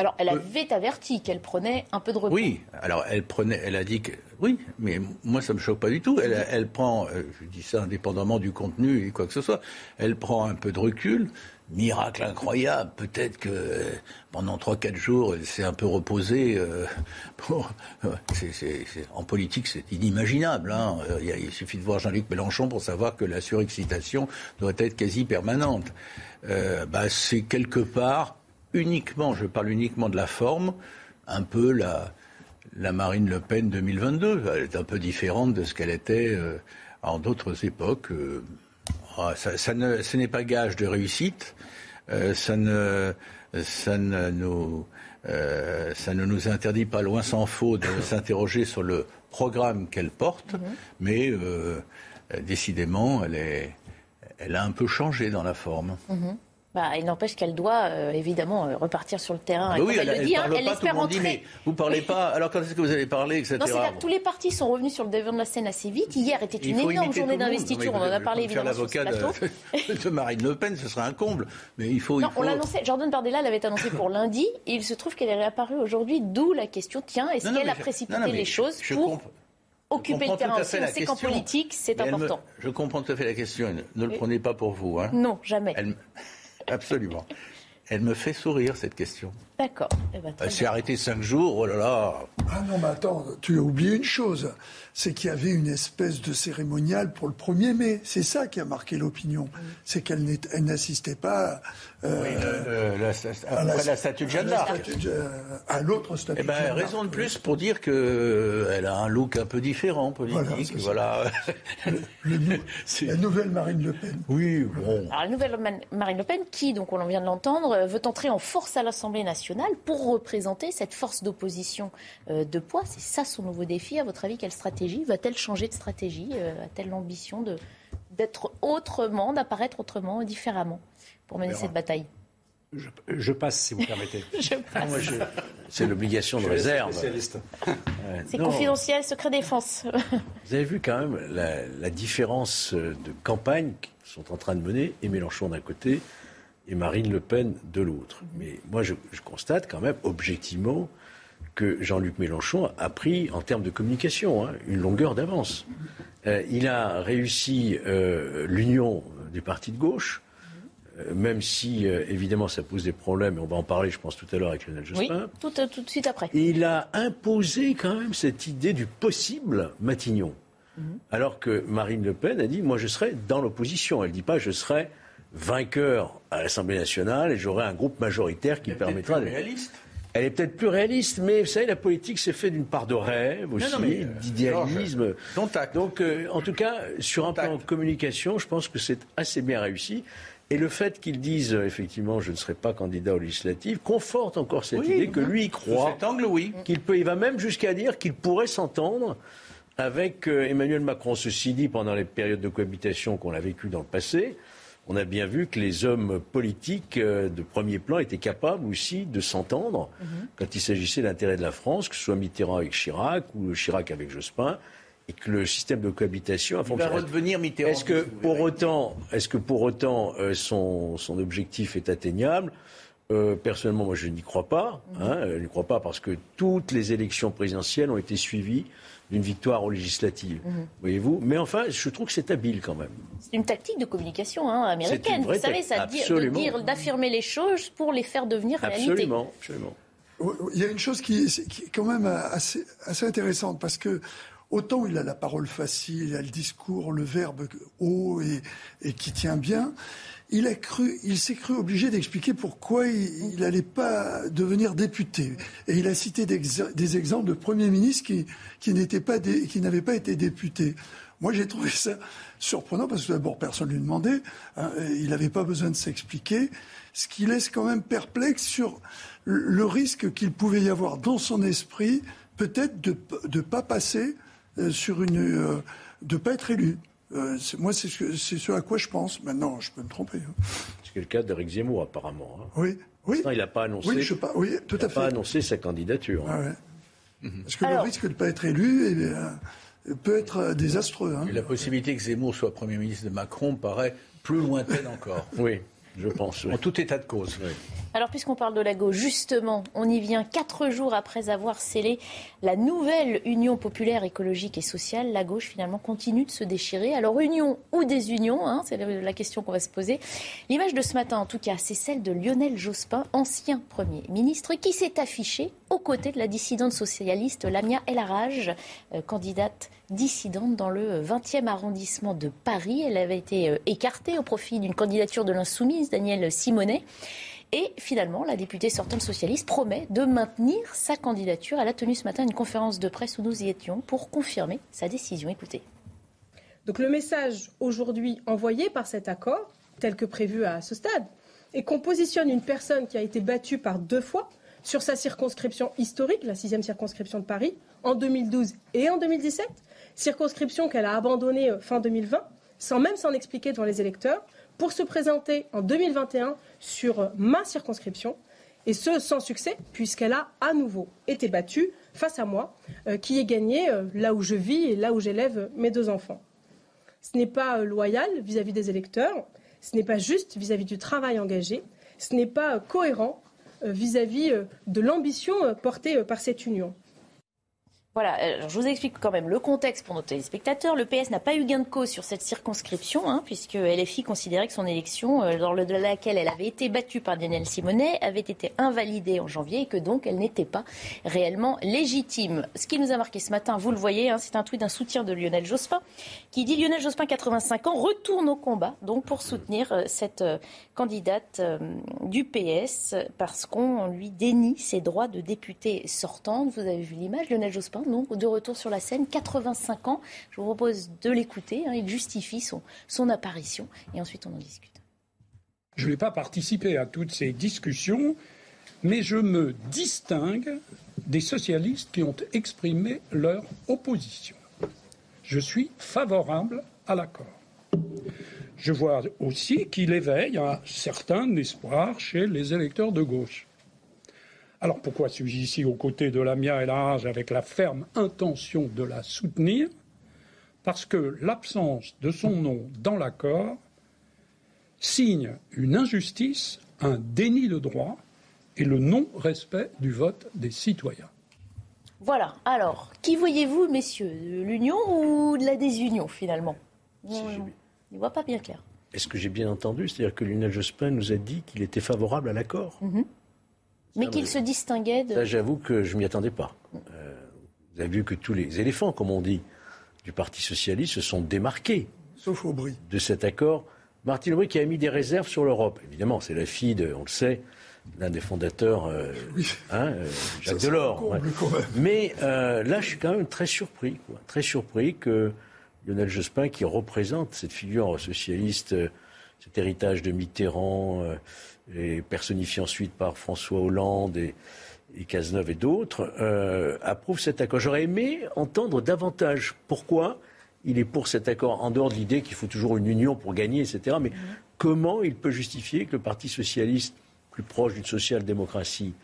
alors, elle avait averti qu'elle prenait un peu de recul. Oui, alors elle prenait, elle a dit que oui, mais moi ça me choque pas du tout. Elle, elle prend, euh, je dis ça indépendamment du contenu et quoi que ce soit, elle prend un peu de recul. Miracle incroyable, peut-être que euh, pendant 3-4 jours, elle s'est un peu reposée. Euh, en politique, c'est inimaginable. Hein. Il, suffit de voir Jean-Luc Mélenchon pour savoir que la surexcitation doit être quasi permanente. bah, c'est quelque part uniquement, je parle uniquement de la forme, un peu la, la Marine Le Pen 2022. Elle est un peu différente de ce qu'elle était euh, en d'autres époques. Euh, ah, ça, ne, ce n'est pas gage de réussite. Euh, ça ne, ça ne nous ça ne nous interdit pas, loin s'en faut, de s'interroger sur le programme qu'elle porte, mhm. mais décidément, elle, est, elle a un peu changé dans la forme. Mhm. Bah, il n'empêche qu'elle doit euh, évidemment euh, repartir sur le terrain. Ah oui, elle, le dit, hein, elle espère rentrer. mais vous parlez pas. Alors quand est-ce que vous allez parler, etc. Non, c'est tous les partis sont revenus sur le devant de la scène assez vite. Hier était une énorme journée d'investiture. On en a parlé évidemment sur ce plateau. De, de, Marine Le Pen, ce serait un comble. Mais il faut. Non, on l'annonçait. Jordan Bardella l'avait annoncé pour lundi. Et il se trouve qu'elle est réapparue aujourd'hui. D'où la question. Tiens, est-ce qu'elle a précipité les choses pour occuper le terrain aussi. On sait qu'en politique, c'est important. je comprends tout à fait la question. Ne le prenez pas pour vous. Hein. Non, jamais. Absolument. Elle me fait sourire, cette question. D'accord. Eh ben, elle s'est arrêtée cinq jours, oh là là. Ah non, mais attends, tu as oublié une chose. C'est qu'il y avait une espèce de cérémonial pour le 1er mai. C'est ça qui a marqué l'opinion. C'est qu'elle n'assistait pas euh, la, après la, statue de Jeanne d'Arc. À l'autre statue eh ben, Raison de plus pour dire qu'elle euh, a un look un peu différent, politique. Voilà. la nouvelle Marine Le Pen. Oui, bon. Alors, la nouvelle Marine Le Pen, qui, donc on vient de l'entendre, euh, veut entrer en force à l'Assemblée nationale pour représenter cette force d'opposition de poids. C'est ça son nouveau défi. À votre avis, quelle stratégie Va-t-elle changer de stratégie A-t-elle l'ambition d'être autrement, d'apparaître autrement, différemment pour mener cette bataille? Je, passe, si vous permettez. je passe. C'est l'obligation de réserve. C'est confidentiel, secret défense. vous avez vu quand même la, différence de campagne qu'ils sont en train de mener, et Mélenchon d'un côté et Marine Le Pen de l'autre. Mais moi, je, constate quand même objectivement que Jean-Luc Mélenchon a pris, en termes de communication, hein, une longueur d'avance. Euh, il a réussi euh, l'union du parti de gauche euh, même si évidemment ça pose des problèmes, et on va en parler, je pense, tout à l'heure avec Lionel Jospin. Oui, tout, tout, de suite après. Il a imposé quand même cette idée du possible Matignon. Mhm. Alors que Marine Le Pen a dit Moi, je serai dans l'opposition. Elle ne dit pas Je serai vainqueur à l'Assemblée nationale et j'aurai un groupe majoritaire qui me permettra de. réaliste. Elle est peut-être plus réaliste, mais vous savez, la politique s'est fait d'une part de rêve aussi, euh, d'idéalisme. Donc, en tout cas, sur un plan de communication, je pense que c'est assez bien réussi. Et le fait qu'ils disent effectivement je ne serai pas candidat aux législatives conforte encore cette idée que lui il croit. Cet angle, oui. Qu'il peut, il va même jusqu'à dire qu'il pourrait s'entendre avec euh, Emmanuel Macron. Ceci dit, pendant les périodes de cohabitation qu'on a vécues dans le passé, on a bien vu que les hommes politiques euh, de premier plan étaient capables aussi de s'entendre mhm. quand il s'agissait d'intérêt de la France, que ce soit Mitterrand avec Chirac ou Chirac avec Jospin et que le système de cohabitation a fonctionné. va redevenir Mitterrand. Est-ce que, pour autant, est-ce que pour autant euh, son, son, objectif est atteignable? Euh, personnellement, moi, je n'y crois pas. Hein, mhm. je n'y crois pas parce que toutes les élections présidentielles ont été suivies d'une victoire aux législatives. Mhm. Voyez-vous Mais enfin, je trouve que c'est habile quand même. C'est une tactique de communication hein, américaine. Vous savez, ça dire, d'affirmer les choses pour les faire devenir réalité. Absolument, absolument. Il y a une chose qui, qui est quand même assez, assez intéressante parce que Autant il a la parole facile, il a le discours, le verbe haut et, qui tient bien. Il a cru, il s'est cru obligé d'expliquer pourquoi il n'allait pas devenir député. Et il a cité des, exemples de premiers ministres qui, qui n'étaient pas, n'avaient pas été députés. Moi, j'ai trouvé ça surprenant parce que d'abord, personne ne lui demandait. Hein, il n'avait pas besoin de s'expliquer. Ce qui laisse quand même perplexe sur le risque qu'il pouvait y avoir dans son esprit, peut-être de ne pas passer euh, sur une euh, de pas être élu. Euh, moi, c'est ce, ce, à quoi je pense. Maintenant, je peux me tromper. Hein. C'est le cas d'Éric Zemmour, apparemment. Hein. Oui, oui. il n'a pas annoncé. Oui, je oui, tout à fait. pas annoncé sa candidature. Hein. Ah mhm. Parce que le risque de ne pas être élu eh peut être désastreux. la possibilité que Zemmour soit Premier ministre de Macron paraît plus lointaine encore. oui, je pense. En tout état de cause. Oui. Alors, puisqu'on parle de la gauche, justement, on y vient quatre jours après avoir scellé la nouvelle Union populaire écologique et sociale. La gauche, finalement, continue de se déchirer. Alors, union ou désunion, hein, c'est la question qu'on va se poser. L'image de ce matin, en tout cas, c'est celle de Lionel Jospin, ancien Premier ministre, qui s'est affiché aux côtés de la dissidente socialiste Lamia El Haraj, euh, candidate dissidente dans le 20e arrondissement de Paris. Elle avait été euh, écartée au profit d'une candidature de l'insoumise, Daniel Simonet. Et finalement, la députée sortante socialiste promet de maintenir sa candidature. Elle a tenu ce matin une conférence de presse où nous y étions pour confirmer sa décision. Écoutez. Donc le message aujourd'hui envoyé par cet accord, tel que prévu à ce stade, est qu'on positionne une personne qui a été battue par deux fois sur sa circonscription historique, la sixième circonscription de Paris, en 2012 et en 2017, circonscription qu'elle a abandonnée euh, fin 2020, sans même s'en expliquer devant les électeurs, pour se présenter en 2021 sur euh, ma circonscription, et ce sans succès, puisqu'elle a à nouveau été battue face à moi, euh, qui ai gagné là où je vis et là où j'élève mes deux enfants. Ce n'est pas loyal vis-à-vis des électeurs, ce n'est pas juste vis-à-vis -vis du travail engagé, ce n'est pas cohérent vis-à-vis de l'ambition portée par cette union. Voilà, euh, je vous explique quand même le contexte pour nos téléspectateurs. Le PS n'a pas eu gain de cause sur cette circonscription, hein, puisque LFI considérait que son élection, euh, dans laquelle elle avait été battue par Daniel Simonet, avait été invalidée en janvier et que donc elle n'était pas réellement légitime. Ce qui nous a marqué ce matin, vous le voyez, hein, c'est un tweet d'un soutien de Lionel Jospin qui dit Lionel Jospin, 85 ans, retourne au combat donc pour soutenir euh, cette candidate du PS parce qu'on lui dénie ses droits de député sortante. Vous avez vu l'image, Lionel Jospin donc de retour sur la scène, 85 ans. Je vous propose de l'écouter. Hein. il justifie son, apparition et ensuite on en discute. Je n'ai pas participé à toutes ces discussions, mais je me distingue des socialistes qui ont exprimé leur opposition. Je suis favorable à l'accord. Je vois aussi qu'il éveille un certain espoir chez les électeurs de gauche. Alors pourquoi suis-je ici aux côtés de Lamia et Large avec la ferme intention de la soutenir? Parce que l'absence de son nom dans l'accord signe une injustice, un déni de droit et le non-respect du vote des citoyens. Voilà. Alors, qui voyez-vous, messieurs? De l'union ou de la désunion, finalement? On ne voit pas bien clair. Est-ce que j'ai bien entendu? C'est-à-dire que Lionel Jospin nous a dit qu'il était favorable à l'accord? Mhm. Mais qu'il se distinguait de. j'avoue que je ne m'y attendais pas. Euh, vous avez vu que tous les éléphants, comme on dit, du Parti Socialiste se sont démarqués. Sauf Aubry. De cet accord. Martine Aubry qui a mis des réserves sur l'Europe. Évidemment, c'est la fille, de, on le sait, l'un des fondateurs, euh, hein, euh, Jacques Delors. Mais là, je suis quand même très surpris, très surpris que Lionel Jospin, qui représente cette figure socialiste, cet héritage de Mitterrand, et personnifié ensuite par François Hollande et, Cazeneuve et d'autres, euh, approuve cet accord. J'aurais aimé entendre davantage pourquoi il est pour cet accord, en dehors de l'idée qu'il faut toujours une union pour gagner, etc. Mais comment il peut justifier que le Parti socialiste, plus proche d'une social-démocratie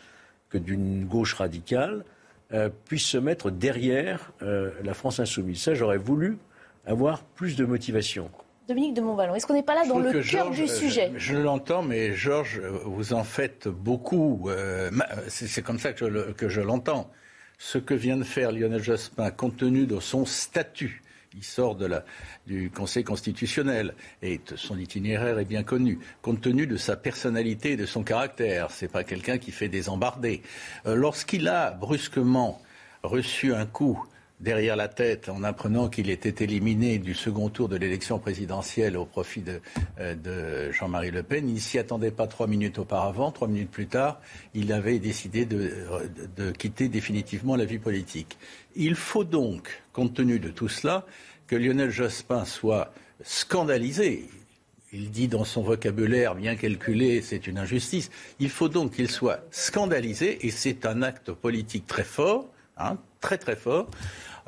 que d'une gauche radicale, euh, puisse se mettre derrière euh, la France insoumise Ça, j'aurais voulu avoir plus de motivation. Dominique de Montvalon, est-ce qu'on n'est pas là dans le cœur du sujet? Je, l'entends, mais Georges, vous en faites beaucoup. Euh, c'est comme ça que je, l'entends. Ce que vient de faire Lionel Jospin, compte tenu de son statut, il sort de la, du Conseil constitutionnel et son itinéraire est bien connu. Compte tenu de sa personnalité et de son caractère, c'est pas quelqu'un qui fait des embardés. Euh, lorsqu'il a brusquement reçu un coup derrière la tête en apprenant qu'il était éliminé du second tour de l'élection présidentielle au profit de, euh, Jean-Marie Le Pen. Il ne s'y attendait pas trois minutes auparavant. Trois minutes plus tard, il avait décidé de, quitter définitivement la vie politique. Il faut donc, compte tenu de tout cela, que Lionel Jospin soit scandalisé. Il dit dans son vocabulaire bien calculé, c'est une injustice. Il faut donc qu'il soit scandalisé, et c'est un acte politique très fort, hein, très très fort,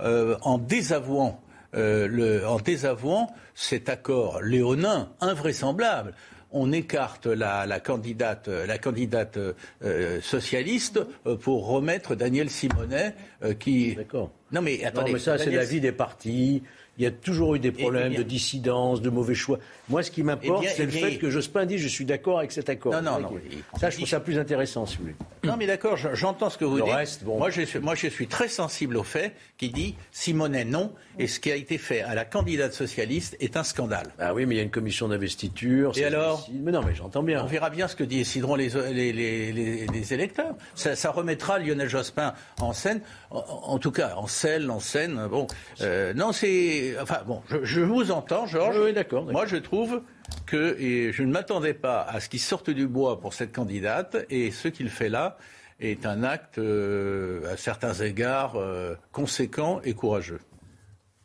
euh, en désavouant euh, le, en désavouant cet accord léonin invraisemblable. On écarte la, la candidate, la candidate euh, socialiste pour remettre Daniel Simonet, qui. D'accord. Non mais attendez. Non, mais ça, c'est la vie des partis. Il y a toujours eu des problèmes de dissidence, de mauvais choix. Moi, ce qui m'importe, c'est le fait que Jospin dit je suis d'accord avec cet accord. Non, non, non. Ça, je trouve ça plus intéressant, si vous voulez. Non, mais d'accord, j'entends ce que vous dites. moi, je suis, moi, je suis très sensible au fait qu'il dit Simonet non, et ce qui a été fait à la candidate socialiste est un scandale. Ah oui, mais il y a une commission d'investiture. Et alors Mais non, mais j'entends bien. On verra bien ce que décideront les, les, les, les électeurs. Ça, ça, remettra Lionel Jospin en scène, en, tout cas en scène, en scène. Bon, euh, non, c'est Enfin bon, je, vous entends, Georges. Oui, d'accord. Moi, je trouve que et je ne m'attendais pas à ce qu'il sorte du bois pour cette candidate, et ce qu'il fait là est un acte, euh, à certains égards, euh, conséquent et courageux.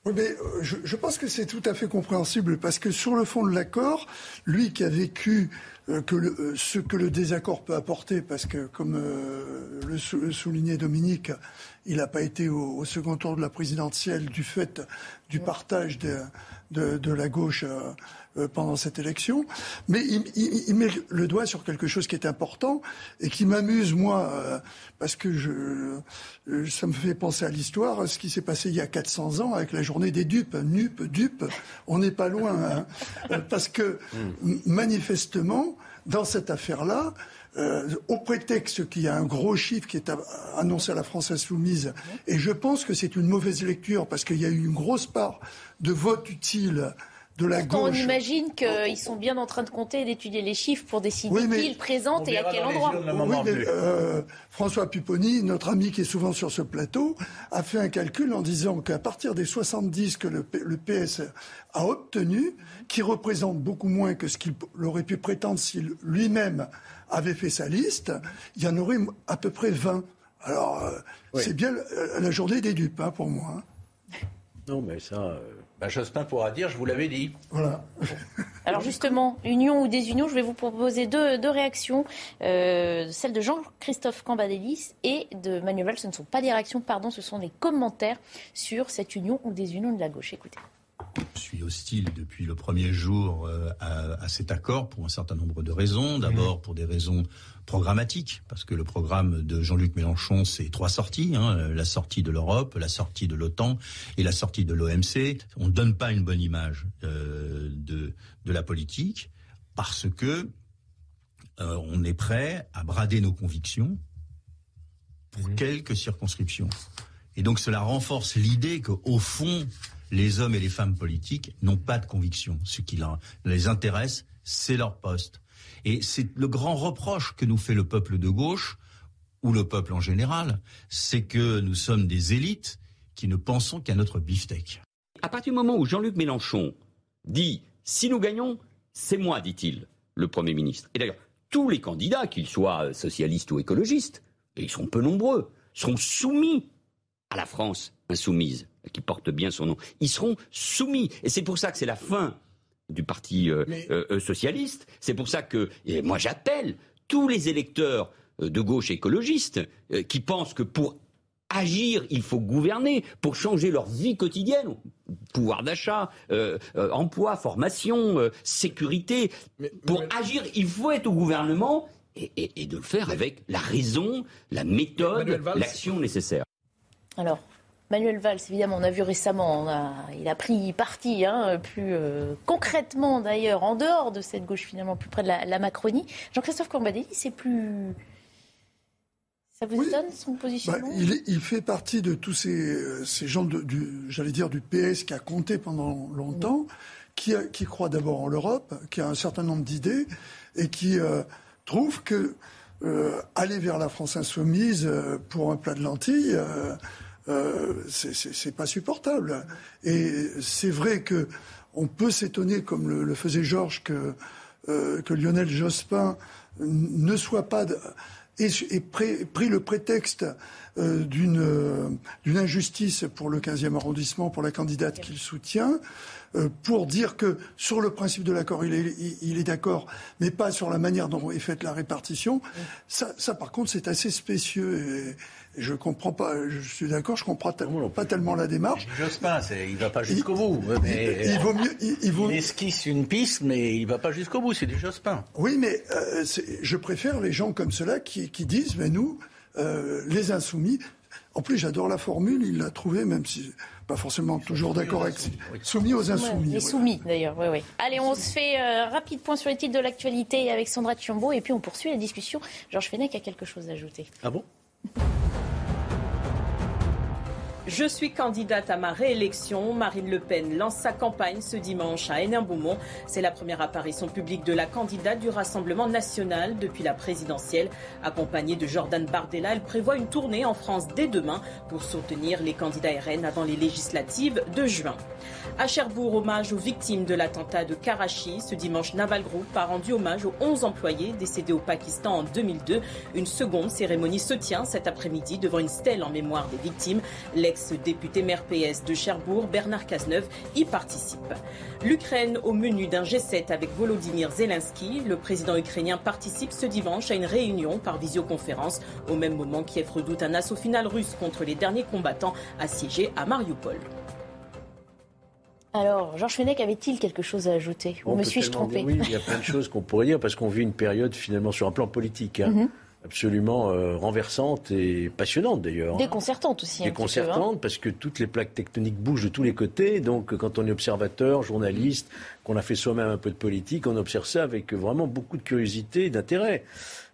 Oui, mais euh, je, pense que c'est tout à fait compréhensible parce que sur le fond de l'accord, lui qui a vécu euh, que le, ce que le désaccord peut apporter, parce que comme le, soulignait Dominique, il n'a pas été au, second tour de la présidentielle du fait du partage de, de, de la gauche euh, pendant cette élection. Mais il, met le doigt sur quelque chose qui est important et qui m'amuse, moi, euh, parce que je, euh, ça me fait penser à l'histoire, ce qui s'est passé il y a 400 ans avec la journée des dupes. Nup, dupe, on n'est pas loin. Hein. parce que, manifestement, dans cette affaire-là, au prétexte qu'il y a un gros chiffre qui est annoncé à la France insoumise, et je pense que c'est une mauvaise lecture parce qu'il y a eu une grosse part de vote utile on imagine qu'ils sont bien en train de compter et d'étudier les chiffres pour décider qui ils présentent et à quel endroit. Oui, mais, euh, François Pupponi, notre ami qui est souvent sur ce plateau, a fait un calcul en disant qu'à partir des 70 que le, PS a obtenu, qui représente beaucoup moins que ce qu'il aurait pu prétendre s'il lui-même avait fait sa liste, il y en aurait à peu près 20. Alors, euh, c'est bien la journée des dupes hein, pour moi. Hein. Non, mais ça. Euh, ben, Jospin pourra dire, je vous l'avais dit. Voilà. Alors justement, union ou désunion, je vais vous proposer deux, réactions. Euh, celle de Jean-Christophe Cambadélis et de Manuel Valls. Ce ne sont pas des réactions, pardon, ce sont des commentaires sur cette union ou désunion de la gauche. Écoutez. Je suis hostile depuis le premier jour euh, à, cet accord pour un certain nombre de raisons. D'abord pour des raisons programmatiques, parce que le programme de Jean-Luc Mélenchon, c'est trois sorties hein, la sortie de l'Europe, la sortie de l'OTAN et la sortie de l'OMC. On ne donne pas une bonne image euh, de, de la politique parce que euh, on est prêt à brader nos convictions pour mmh. quelques circonscriptions. Et donc cela renforce l'idée qu'au fond, les hommes et les femmes politiques n'ont pas de conviction. Ce qui les intéresse, c'est leur poste. Et c'est le grand reproche que nous fait le peuple de gauche, ou le peuple en général, c'est que nous sommes des élites qui ne pensons qu'à notre beefsteak. À partir du moment où Jean-Luc Mélenchon dit si nous gagnons, c'est moi, dit-il, le Premier ministre. Et d'ailleurs, tous les candidats, qu'ils soient socialistes ou écologistes, et ils sont peu nombreux, seront soumis à la France insoumise qui porte bien son nom, ils seront soumis. Et c'est pour ça que c'est la fin du Parti euh, euh, euh, socialiste. C'est pour ça que, et moi j'appelle tous les électeurs de gauche écologistes qui pensent que pour agir, il faut gouverner pour changer leur vie quotidienne, pouvoir d'achat, emploi, formation, sécurité. pour agir, il faut être au gouvernement et, de le faire avec la raison, la méthode, l'action nécessaire. Alors, Manuel Valls, évidemment, on a vu récemment, il a pris parti, hein, plus euh, concrètement d'ailleurs, en dehors de cette gauche finalement, plus près de la, Macronie. Jean-Christophe Cambadélis, c'est plus... Ça vous donne son positionnement? Bah, il, fait partie de tous ces, ces gens, du, j'allais dire, du PS qui a compté pendant longtemps, qui, qui croit d'abord en l'Europe, qui a un certain nombre d'idées et qui euh, trouve que euh, aller vers la France insoumise pour un plat de lentilles euh, c'est pas supportable. Et c'est vrai que on peut s'étonner, comme le, faisait Georges, que, euh, que Lionel Jospin ne soit pas et, pris le prétexte euh, d'une injustice pour le 15e arrondissement, pour la candidate qu'il soutient, euh, pour dire que sur le principe de l'accord, il est, il est d'accord, mais pas sur la manière dont est faite la répartition. Ça, ça par contre, c'est assez spécieux. Et, je comprends pas, je suis d'accord, je comprends pas tellement la démarche. Jospin, il va pas jusqu'au bout. Mais il, vaut mieux, il, vaut... esquisse une piste, mais il va pas jusqu'au bout, c'est du Jospin. Oui, mais euh, je préfère les gens comme cela qui, qui disent, mais nous, euh, les insoumis, en plus, j'adore la formule, il l'a trouvée, même si pas forcément toujours d'accord avec. Soumis aux insoumis. Les soumis, d'ailleurs, oui, oui. Allez, on se fait un euh, rapide point sur les titres de l'actualité avec Sandra Thiambo, et puis on poursuit la discussion. Georges Fenech a quelque chose à ajouter. Ah bon? Je suis candidate à ma réélection. Marine Le Pen lance sa campagne ce dimanche à Hénin-Beaumont. C'est la première apparition publique de la candidate du Rassemblement national depuis la présidentielle. Accompagnée de Jordan Bardella, elle prévoit une tournée en France dès demain pour soutenir les candidats RN avant les législatives de juin. À Cherbourg, hommage aux victimes de l'attentat de Karachi. Ce dimanche, Naval Group a rendu hommage aux 11 employés décédés au Pakistan en 2002. Une seconde cérémonie se tient cet après-midi devant une stèle en mémoire des victimes. L'ex-député maire PS de Cherbourg, Bernard Cazeneuve, y participe. L'Ukraine au menu d'un G7 avec Volodymyr Zelensky. Le président ukrainien participe ce dimanche à une réunion par visioconférence. Au même moment, Kiev redoute un assaut final russe contre les derniers combattants assiégés à Mariupol. Alors, Georges Fenech avait-il quelque chose à ajouter? Ou me suis-je trompé Oui, il y a plein de choses qu'on pourrait dire parce qu'on vit une période finalement sur un plan politique. Hein, mhm. Absolument euh, renversante et passionnante d'ailleurs. Hein. Déconcertante aussi. Déconcertante hein. parce que toutes les plaques tectoniques bougent de tous les côtés. Donc quand on est observateur, journaliste, qu'on a fait soi-même un peu de politique, on observe ça avec vraiment beaucoup de curiosité et d'intérêt.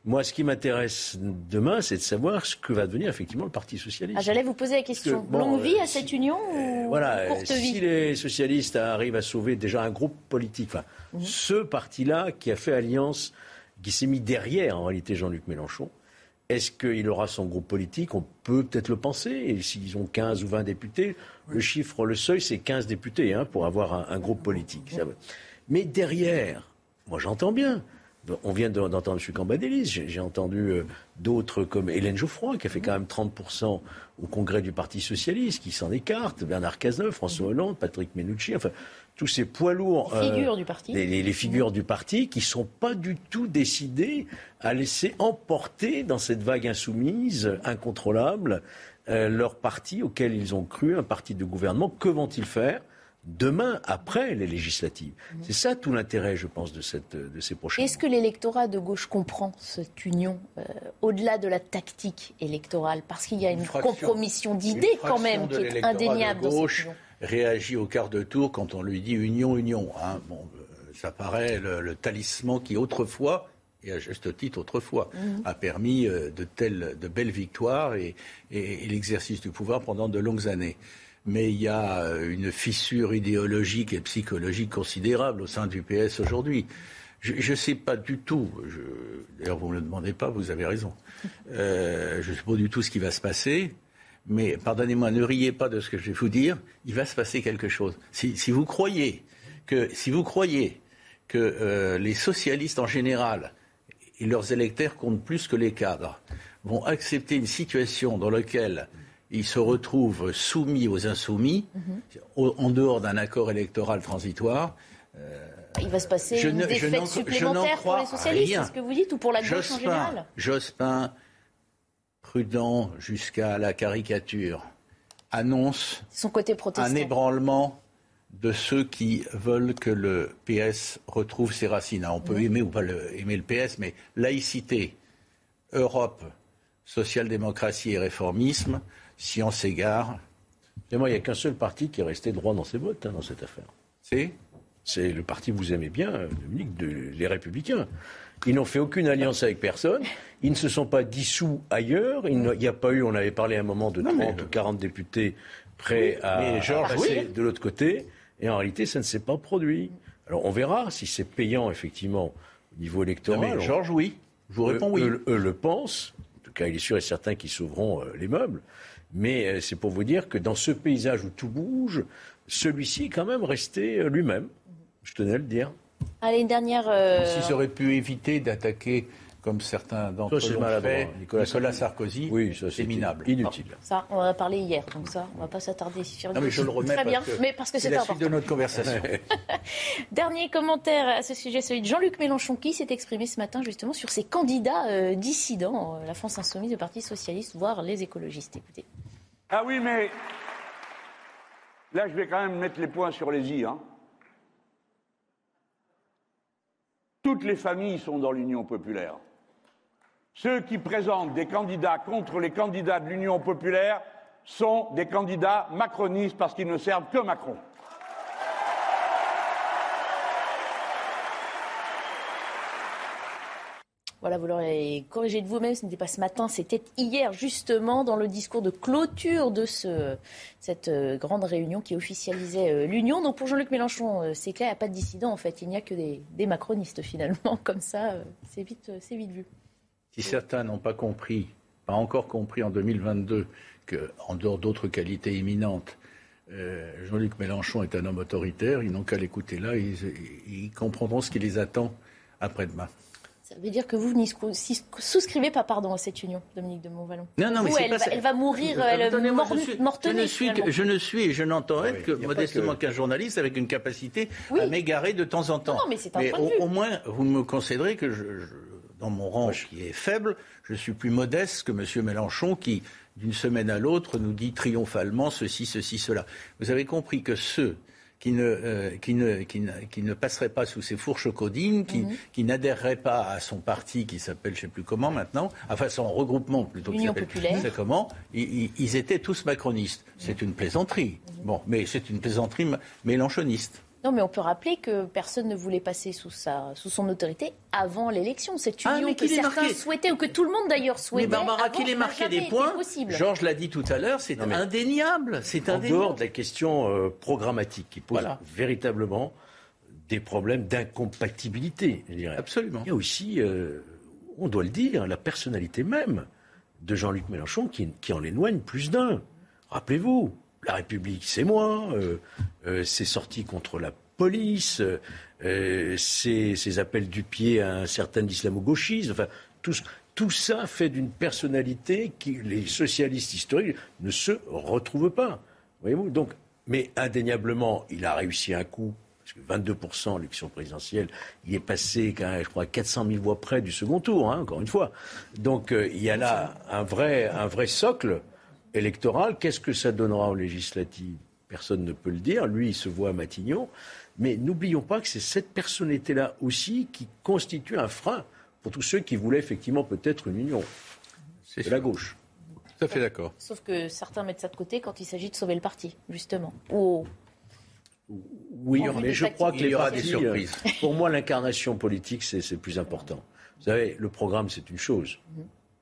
Moi, ce qui m'intéresse demain, c'est de savoir ce que va devenir effectivement le Parti socialiste. Ah, J'allais vous poser la question. Longue vie à cette union ou voilà, courte si vie les socialistes arrivent à sauver déjà un groupe politique, enfin, mhm. ce parti-là qui a fait alliance, qui s'est mis derrière en réalité Jean-Luc Mélenchon, est-ce qu'il aura son groupe politique? On peut peut-être le penser. Et s'ils ont 15 ou 20 députés, le chiffre, le seuil, c'est 15 députés hein, pour avoir un, un groupe politique. Mais derrière, moi j'entends bien. On vient d'entendre M. Cambadélis, j'ai entendu euh, d'autres comme Hélène Geoffroy, qui a fait quand même 30% au congrès du Parti Socialiste, qui s'en écarte, Bernard Cazeneuve, François Hollande, Patrick Menucci, enfin, tous ces poids lourds. Les figures euh, du parti. Les, figures du parti qui ne sont pas du tout décidés à laisser emporter dans cette vague insoumise, incontrôlable, euh, leur parti auquel ils ont cru, un parti de gouvernement. Que vont-ils faire demain, après les législatives? Mhm. C'est ça tout l'intérêt, je pense, de, cette, de ces prochains. Est-ce que l'électorat de gauche comprend cette union euh, au-delà de la tactique électorale? Parce qu'il y a une, compromission d'idées quand même qui est indéniable. De gauche réagit au quart de tour quand on lui dit union, union. Hein. Bon, euh, ça paraît le, talisman qui autrefois et à juste titre autrefois, mhm. a permis euh, de, telles, de belles victoires et l'exercice du pouvoir pendant de longues années mais il y a euh, une fissure idéologique et psychologique considérable au sein du PS aujourd'hui. Je ne sais pas du tout, d'ailleurs vous ne me le demandez pas, vous avez raison, euh, je ne sais pas du tout ce qui va se passer, mais pardonnez-moi, ne riez pas de ce que je vais vous dire, il va se passer quelque chose. Si, vous croyez que, si vous croyez que euh, les socialistes en général et leurs électeurs comptent plus que les cadres vont accepter une situation dans laquelle ils se retrouvent soumis aux insoumis, mhm. en dehors d'un accord électoral transitoire. Euh, il va se passer une défaite supplémentaire pour les socialistes, c'est ce que vous dites, ou pour la gauche en général? Jospin, prudent jusqu'à la caricature, annonce Son côté un ébranlement de ceux qui veulent que le PS retrouve ses racines. on peut aimer ou pas aimer le PS, mais laïcité, Europe, social-démocratie et réformisme, si on s'égare. moi, il n'y a qu'un seul parti qui est resté droit dans ses votes hein, dans cette affaire. C'est? C'est le parti que vous aimez bien, Dominique, les Républicains. Ils n'ont fait aucune alliance avec personne. Ils ne se sont pas dissous ailleurs. Il n'y a pas eu, on avait parlé à un moment de 30 ou 40 députés prêts à, passer de l'autre côté. Et en réalité, ça ne s'est pas produit. Alors on verra si c'est payant, effectivement, au niveau électoral. Georges, oui. Je vous réponds oui. Eux, le pensent. En tout cas, il est sûr et certain qu'ils sauveront euh, les meubles. Mais euh, c'est pour vous dire que dans ce paysage où tout bouge, celui-ci est quand même resté euh, lui-même. Je tenais à le dire. Allez, une dernière. Euh... S'ils auraient pu éviter d'attaquer comme certains d'entre eux l'ont fait, Nicolas, Sarkozy, oui, c'est minable. Inutile. Ça, on en a parlé hier, donc ça, on ne va pas s'attarder sur Non, mais je le remets Très bien, parce mais parce que c'est la suite de notre conversation. Dernier commentaire à ce sujet, celui de Jean-Luc Mélenchon, qui s'est exprimé ce matin justement sur ces candidats euh, dissidents, euh, la France Insoumise, le Parti Socialiste, voire les écologistes. Écoutez. Ah oui, mais là, je vais quand même mettre les points sur les i. Hein. Toutes les familles sont dans l'Union populaire. Ceux qui présentent des candidats contre les candidats de l'Union populaire sont des candidats macronistes parce qu'ils ne servent que Macron. Voilà, vous l'aurez corrigé de vous-même, ce n'était pas ce matin, c'était hier justement dans le discours de clôture de ce, cette euh, grande réunion qui officialisait euh, l'Union. Donc pour Jean-Luc Mélenchon, euh, c'est clair, il n'y a pas de dissidents en fait, il n'y a que des, macronistes finalement, comme ça, c'est vite, vite vu. Si certains n'ont pas compris, pas encore compris en 2022, qu'en dehors d'autres qualités imminentes, Jean-Luc Mélenchon est un homme autoritaire, ils n'ont qu'à l'écouter là, ils comprendront ce qui les attend après-demain. Ça veut dire que vous n'y souscrivez pas pardon, à cette union, Dominique de Montvalon. Non, non, mais elle, pas va, elle va mourir, elle Attendez, moi, mort, je, suis, je, ne suis que, je ne suis et je n'entends être que modestement qu'un journaliste avec une capacité à m'égarer de temps en temps. Non, mais c'est un mais point de au, vue. au moins, vous me concéderez que je, je- dans mon rang qui est faible, je suis plus modeste que M. Mélenchon qui, d'une semaine à l'autre, nous dit triomphalement ceci, ceci, cela. Vous avez compris que ceux qui ne, euh, qui ne, qui ne, qui ne passeraient pas sous ces fourches codines, qui, Mhm. qui n'adhéreraient pas à son parti qui s'appelle je ne sais plus comment maintenant, enfin son regroupement plutôt qui s'appelle sais comment, ils, ils- étaient tous macronistes. C'est une plaisanterie. Bon, mais c'est une plaisanterie m- mélenchoniste. Non, mais on peut rappeler que personne ne voulait passer sous, sa, sous son autorité avant l'élection. Cette Ah, union que certains marqué. souhaitaient, ou que tout le monde d'ailleurs souhaitait. Mais Barbara, qu'il ait marqué des points. Georges l'a dit tout à l'heure, c'est indéniable. C'est en indéniable. dehors de la question euh, programmatique qui pose Voilà. véritablement des problèmes d'incompatibilité, je dirais. Absolument. Il y a aussi, euh, on doit le dire, la personnalité même de Jean-Luc Mélenchon qui, qui en éloigne plus d'un. Rappelez-vous, la République, c'est moi, euh, euh, c'est sorti contre la police, euh, ces appels du pied à un certain islamo-gauchisme, enfin, tout, ça fait d'une personnalité qui les socialistes historiques ne se retrouvent pas. Voyez-vous Donc, mais indéniablement, il a réussi un coup. Parce que 22% l'élection présidentielle, il est passé, je crois, 400 000 voix près du second tour, hein, encore une fois. Donc il y a là un vrai socle électoral. Qu'est-ce que ça donnera aux législatives? Personne ne peut le dire. Lui, il se voit à Matignon. Mais n'oublions pas que c'est cette personnalité-là aussi qui constitue un frein pour tous ceux qui voulaient effectivement peut-être une union de la gauche. Tout à fait d'accord. Sauf que certains mettent ça de côté quand il s'agit de sauver le parti, justement. Ou Oui, En mais je crois que tactiques. Il y aura des surprises. euh, Pour moi, l'incarnation politique, c'est c'est le plus important. Vous savez, le programme, c'est une chose.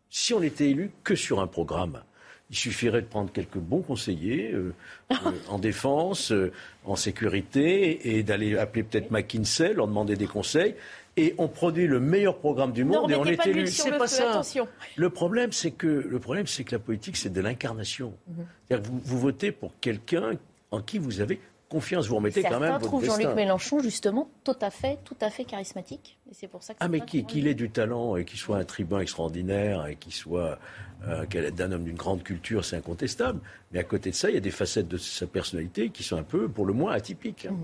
Si on était élu que sur un programme, il suffirait de prendre quelques bons conseillers euh, euh, en défense, euh, en sécurité, et d'aller appeler peut-être McKinsey, leur demander des conseils. Et on produit le meilleur programme du monde et on est élu. C'est le pas feu, ça. attention. Le problème, c'est que le problème, c'est que la politique, c'est de l'incarnation. Mhm. C'est-à-dire que Vous, vous votez pour quelqu'un en qui vous avez confiance. Vous remettez quand même votre. Jean-Luc Mélenchon, justement, tout à fait, tout à fait charismatique. Et c'est pour ça que Ah, mais qu'il ait du talent et qu'il soit un tribun extraordinaire et qu'il soit euh, qu'elle est d'un homme d'une grande culture, c'est incontestable. Mais à côté de ça, il y a des facettes de sa personnalité qui sont un peu, pour le moins, atypiques. hein.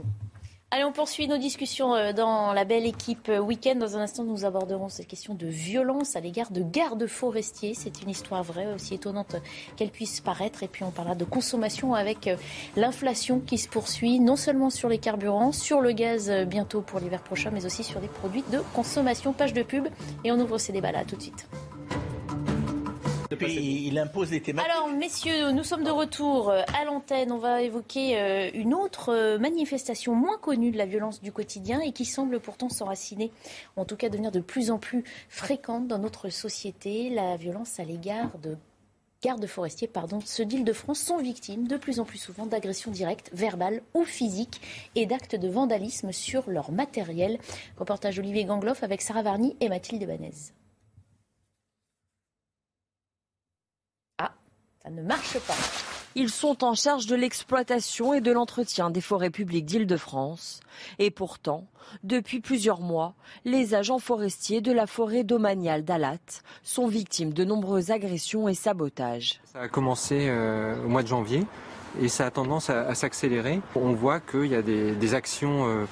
Allez, on poursuit nos discussions euh, dans la belle équipe euh, week-end. Dans un instant, nous aborderons cette question de violence à l'égard de gardes forestiers. C'est une histoire vraie, aussi étonnante qu'elle puisse paraître. Et puis, on parlera de consommation avec l'inflation qui se poursuit, non seulement sur les carburants, sur le gaz bientôt pour l'hiver prochain, mais aussi sur les produits de consommation. Page de pub. Et on ouvre ces débats là tout de suite. Et puis, il impose des thématiques. Alors, messieurs, nous sommes de retour euh, à l'antenne. On va évoquer euh, une autre euh, manifestation moins connue de la violence du quotidien et qui semble pourtant s'enraciner, en tout cas devenir de plus en plus fréquente dans notre société. La violence à l'égard de gardes forestiers, pardon, ceux d'Île-de-France sont victimes de plus en plus souvent d'agressions directes, verbales ou physiques et d'actes de vandalisme sur leur matériel. Reportage Olivier Gangloff avec Sarah Varny et Mathilde Banez. Ah, ça ne marche pas. Ils sont en charge de l'exploitation et de l'entretien des forêts publiques d'Île-de-France. Et pourtant, depuis plusieurs mois, les agents forestiers de la forêt domaniale d'Alat sont victimes de nombreuses agressions et sabotages. Ça a commencé euh, au mois de janvier et ça a tendance à, à s'accélérer. On voit qu'il y a des, des actions euh,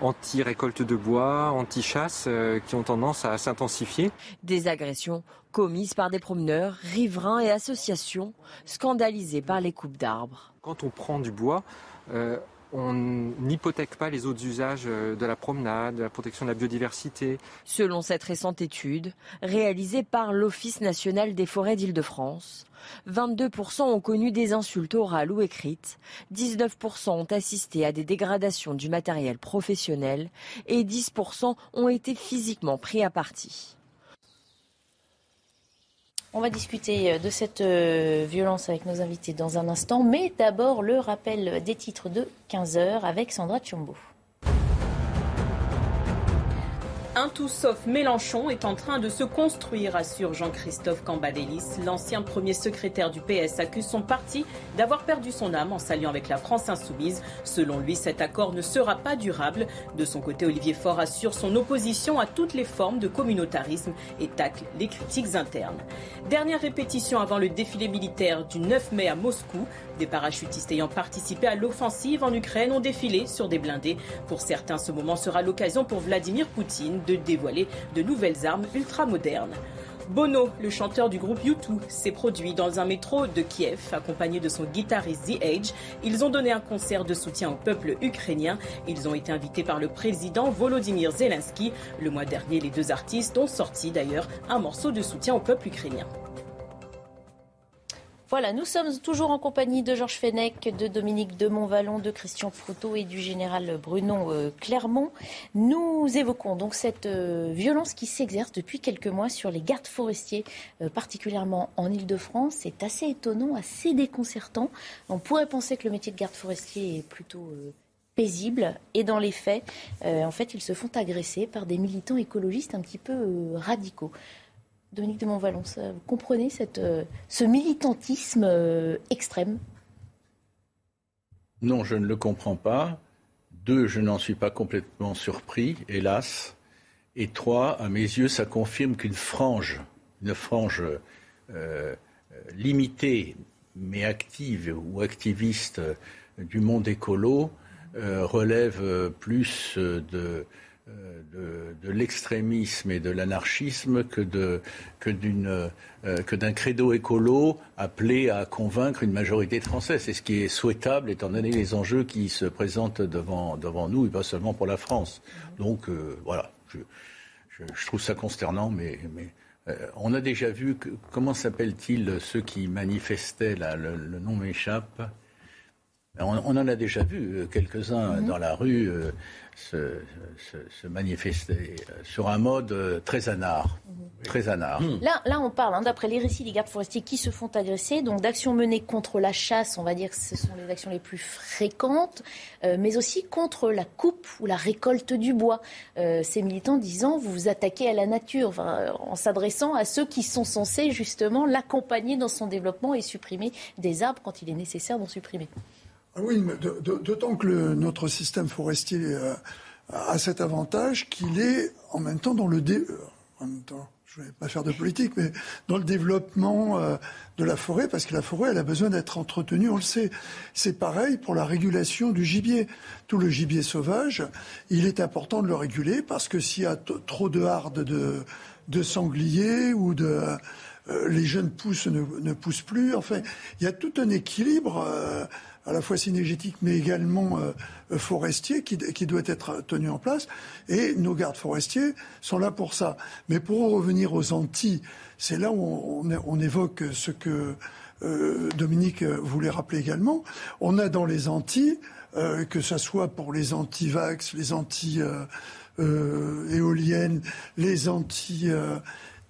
anti-récolte de bois, anti-chasse euh, qui ont tendance à s'intensifier. Des agressions commises par des promeneurs, riverains et associations scandalisés par les coupes d'arbres. Quand on prend du bois, euh, on n'hypothèque pas les autres usages euh, de la promenade, de la protection de la biodiversité. Selon cette récente étude, réalisée par l'Office national des forêts d'Île-de-France, 22% ont connu des insultes orales ou écrites, 19% ont assisté à des dégradations du matériel professionnel et 10% ont été physiquement pris à partie. On va discuter euh, de cette euh, violence avec nos invités dans un instant, mais d'abord le rappel des titres de 15h avec Sandra Tchombo. Un tout sauf Mélenchon est en train de se construire, assure Jean-Christophe Cambadélis. L'ancien premier secrétaire du PS accuse son parti d'avoir perdu son âme en s'alliant avec la France insoumise. Selon lui, cet accord ne sera pas durable. De son côté, Olivier Faure assure son opposition à toutes les formes de communautarisme et tacle les critiques internes. Dernière répétition avant le défilé militaire du 9 mai à Moscou. Des parachutistes ayant participé à l'offensive en Ukraine ont défilé sur des blindés. Pour certains, ce moment sera l'occasion pour Vladimir Poutine de dévoiler de nouvelles armes ultramodernes. Bono, le chanteur du groupe U2, s'est produit dans un métro de Kiev, accompagné de son guitariste The Age. Ils ont donné un concert de soutien au peuple ukrainien. Ils ont été invités par le président Volodymyr Zelensky. Le mois dernier, les deux artistes ont sorti d'ailleurs un morceau de soutien au peuple ukrainien. Voilà, nous sommes toujours en compagnie de Georges Fenech, de Dominique de Montvalon, de Christian Proutot et du général Bruno euh, Clermont. Nous évoquons donc cette euh, violence qui s'exerce depuis quelques mois sur les gardes forestiers, euh, particulièrement en Ile-de-France. C'est assez étonnant, assez déconcertant. On pourrait penser que le métier de garde forestier est plutôt paisible et dans les faits, en fait, ils se font agresser par des militants écologistes un petit peu radicaux. Dominique de Montvalon, vous comprenez euh, ce militantisme euh, extrême? Non, je ne le comprends pas. Deux, je n'en suis pas complètement surpris, hélas. Et trois, à mes yeux, ça confirme qu'une frange, une frange euh, limitée mais active ou activiste du monde écolo relève plus de euh, de, l'extrémisme et de l'anarchisme que, de, que, d'une, euh, que d'un credo écolo appelé à convaincre une majorité de Français. C'est ce qui est souhaitable étant donné les enjeux qui se présentent devant, devant nous et pas seulement pour la France. Donc euh, voilà, je, je, trouve ça consternant, mais, mais on a déjà vu, que, comment s'appellent-ils ceux qui manifestaient, là, le, nom m'échappe? On, on, en a déjà vu quelques-uns mm-hmm. dans la rue se, manifester euh, sur un mode euh, très anard. Très anard. Hmm. Là, là, on parle, hein, d'après les récits des gardes forestiers qui se font agresser, donc d'actions menées contre la chasse, on va dire que ce sont les actions les plus fréquentes, euh, mais aussi contre la coupe ou la récolte du bois. ces militants disant, vous vous attaquez à la nature, en s'adressant à ceux qui sont censés justement l'accompagner dans son développement et supprimer des arbres quand il est nécessaire d'en supprimer. Ah oui, d'autant que notre système forestier euh, a cet avantage qu'il est en même temps dans le dé... Euh, en même temps, je vais pas faire de politique, mais dans le développement euh, de la forêt, parce que la forêt, elle a besoin d'être entretenue, on le sait. C'est pareil pour la régulation du gibier. Tout le gibier sauvage, il est important de le réguler, parce que s'il y a trop de hardes de, de sangliers ou de... les jeunes pousses ne, ne, poussent plus. Enfin, il y a tout un équilibre à la fois synergétique mais également euh, forestier qui, qui, doit être tenu en place. Et nos gardes forestiers sont là pour ça. Mais pour revenir aux Antilles, c'est là où on, on, évoque ce que euh, Dominique voulait rappeler également. On a dans les Antilles, euh, que ce soit pour les anti-vax, les anti-éoliennes, les anti...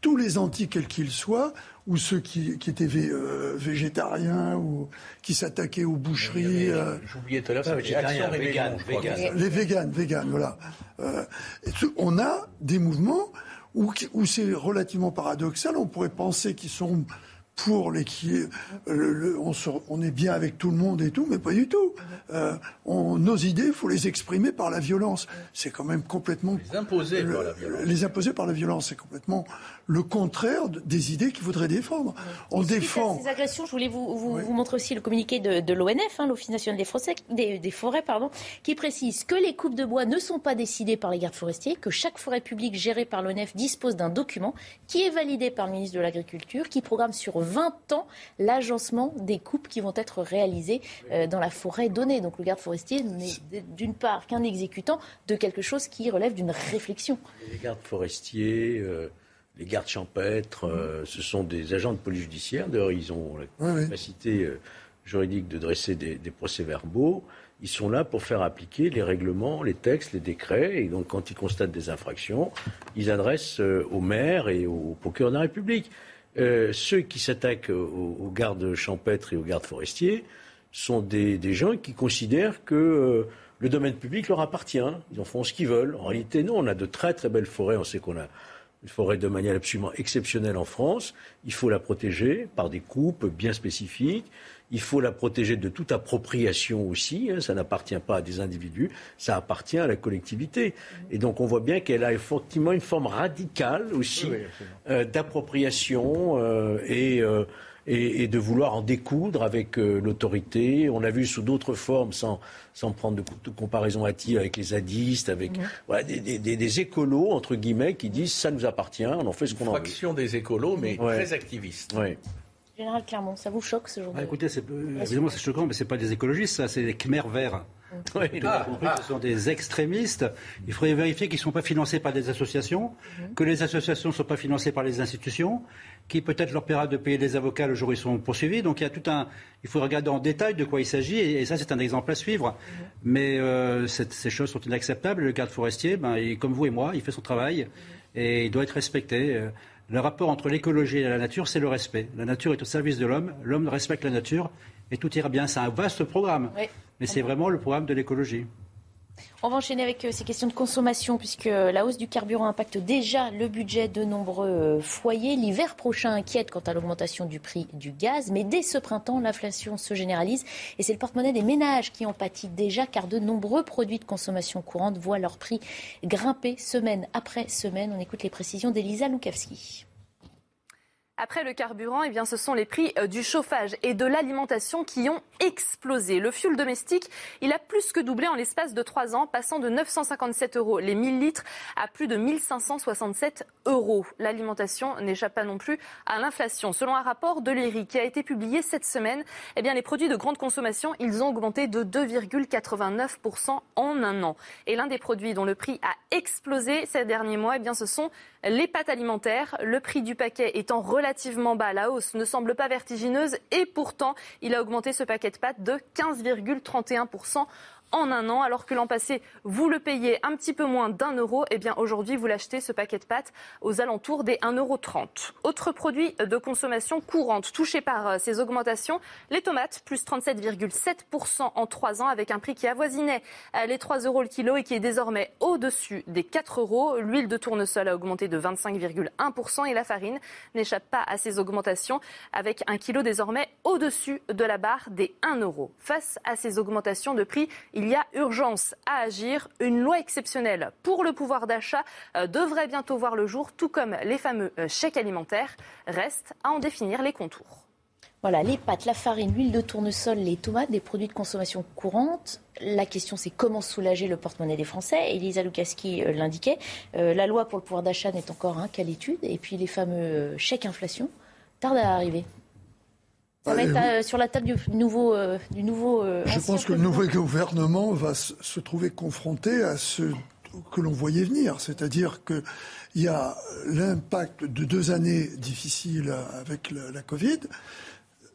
tous les anti quels qu'ils soient, ou ceux qui, qui étaient euh, végétariens ou qui s'attaquaient aux boucheries. Euh, j'oubliais tout à l'heure, végétarien, vegan, Les véganes, véganes, voilà. Euh, on a des mouvements où, où c'est relativement paradoxal. On pourrait penser qu'ils sont pour les qui on, on, est bien avec tout le monde et tout, mais pas du tout. Euh, on, nos idées, il faut les exprimer par la violence. C'est quand même complètement les imposer par la violence. Les imposer par la violence, c'est complètement le contraire des idées qu'ils voudraient défendre. On défend. Ces agressions, je voulais vous, vous, montrer aussi le communiqué de, de l'ONF, hein, l'Office national des, forêts, des, des, forêts, pardon, qui précise que les coupes de bois ne sont pas décidées par les gardes forestiers, que chaque forêt publique gérée par l'ONF dispose d'un document qui est validé par le ministre de l'Agriculture, qui programme sur 20 ans l'agencement des coupes qui vont être réalisées euh, dans la forêt donnée. Donc le garde forestier n'est d'une part qu'un exécutant de quelque chose qui relève d'une réflexion. Les gardes forestiers. Euh, les gardes champêtres, euh, ce sont des agents de police judiciaire. D'ailleurs, ils ont la capacité juridique de dresser des, des procès-verbaux. Ils sont là pour faire appliquer les règlements, les textes, les décrets. Et donc, quand ils constatent des infractions, ils adressent au maire et au procureur de la République. Euh, ceux qui s'attaquent aux, gardes champêtres et aux gardes forestiers sont des, gens qui considèrent que le domaine public leur appartient. Ils en font ce qu'ils veulent. En réalité, non, on a de très très belles forêts. On sait qu'on a une forêt de manière absolument exceptionnelle en France. Il faut la protéger par des coupes bien spécifiques. Il faut la protéger de toute appropriation aussi. Hein. Ça n'appartient pas à des individus, ça appartient à la collectivité. Et donc on voit bien qu'elle a effectivement une forme radicale aussi euh, d'appropriation euh, et, euh, et, et, de vouloir en découdre avec l'autorité. On a vu sous d'autres formes, sans, sans prendre de, de, comparaison hâtive avec les zadistes, avec voilà, des, des, des, écolos, entre guillemets, qui disent ça nous appartient, on en fait ce qu'on en veut. Fraction des écolos, mais Ouais. très activistes. Ouais. Général Clermont, ça vous choque ce genre Ah, de... écoutez, c'est, euh, évidemment, c'est choquant, mais ce pas des écologistes, ça, c'est des Khmer verts. Oui, Il a compris que ce sont des extrémistes. Il faudrait vérifier qu'ils ne sont pas financés par des associations, que les associations ne sont pas financées par les institutions, qui peut-être leur paiera de payer des avocats le jour où ils sont poursuivis. Donc il y a tout un. Il faut regarder en détail de quoi il s'agit, et, et ça, c'est un exemple à suivre. Mais euh, cette- ces choses sont inacceptables. Le garde forestier, ben, il- comme vous et moi, il fait son travail et il doit être respecté. Le rapport entre l'écologie et la nature, c'est le respect. La nature est au service de l'homme, l'homme respecte la nature et tout ira bien. C'est un vaste programme, Oui. mais c'est vraiment le programme de l'écologie. On va enchaîner avec euh, ces questions de consommation, puisque la hausse du carburant impacte déjà le budget de nombreux euh, foyers. L'hiver prochain inquiète quant à l'augmentation du prix du gaz, mais dès ce printemps, l'inflation se généralise et c'est le porte-monnaie des ménages qui en pâtit déjà, car de nombreux produits de consommation courante voient leur prix grimper semaine après semaine. On écoute les précisions d'Elisa Lukavski. Après le carburant, eh bien, ce sont les prix euh, du chauffage et de l'alimentation qui ont explosé. Le fuel domestique, il a plus que doublé en l'espace de trois ans, passant de 957 euros les 1000 litres à plus de 1567 euros. L'alimentation n'échappe pas non plus à l'inflation. Selon un rapport de l'ERI qui a été publié cette semaine, eh bien, les produits de grande consommation, ils ont augmenté de 2,89% en un an. Et l'un des produits dont le prix a explosé ces derniers mois, eh bien, ce sont les pâtes alimentaires. Le prix du paquet étant relativement bas, la hausse ne semble pas vertigineuse et pourtant, il a augmenté ce paquet de pâtes de 15,31% en un an, alors que l'an passé, vous le payez un petit peu moins d'un euro, et bien aujourd'hui, vous l'achetez ce paquet de pâtes aux alentours des 1,30 euro. Autre produit de consommation courante touché par euh, ces augmentations, les tomates, plus 37,7% en trois ans, avec un prix qui avoisinait euh, les 3 euros le kilo et qui est désormais au-dessus des 4 euros. L'huile de tournesol a augmenté de 25,1% et la farine n'échappe pas à ces augmentations, avec un kilo désormais au-dessus de la barre des 1 euro. Face à ces augmentations de prix, il y a urgence à agir. Une loi exceptionnelle pour le pouvoir d'achat euh, devrait bientôt voir le jour, tout comme les fameux euh, chèques alimentaires. Reste à en définir les contours. Voilà, les pâtes, la farine, l'huile de tournesol, les tomates, des produits de consommation courante. La question, c'est comment soulager le porte-monnaie des Français. Elisa Lukaski euh, l'indiquait. La loi pour le pouvoir d'achat n'est encore qu'à l'étude. Et puis les fameux chèques inflation tardent à arriver. Ça va être euh, sur la table du nouveau. euh, du nouveau euh, Je pense que le nouveau gouvernement va se trouver confronté à ce que l'on voyait venir, c'est-à-dire qu'il y a l'impact de deux années difficiles avec la, la Covid,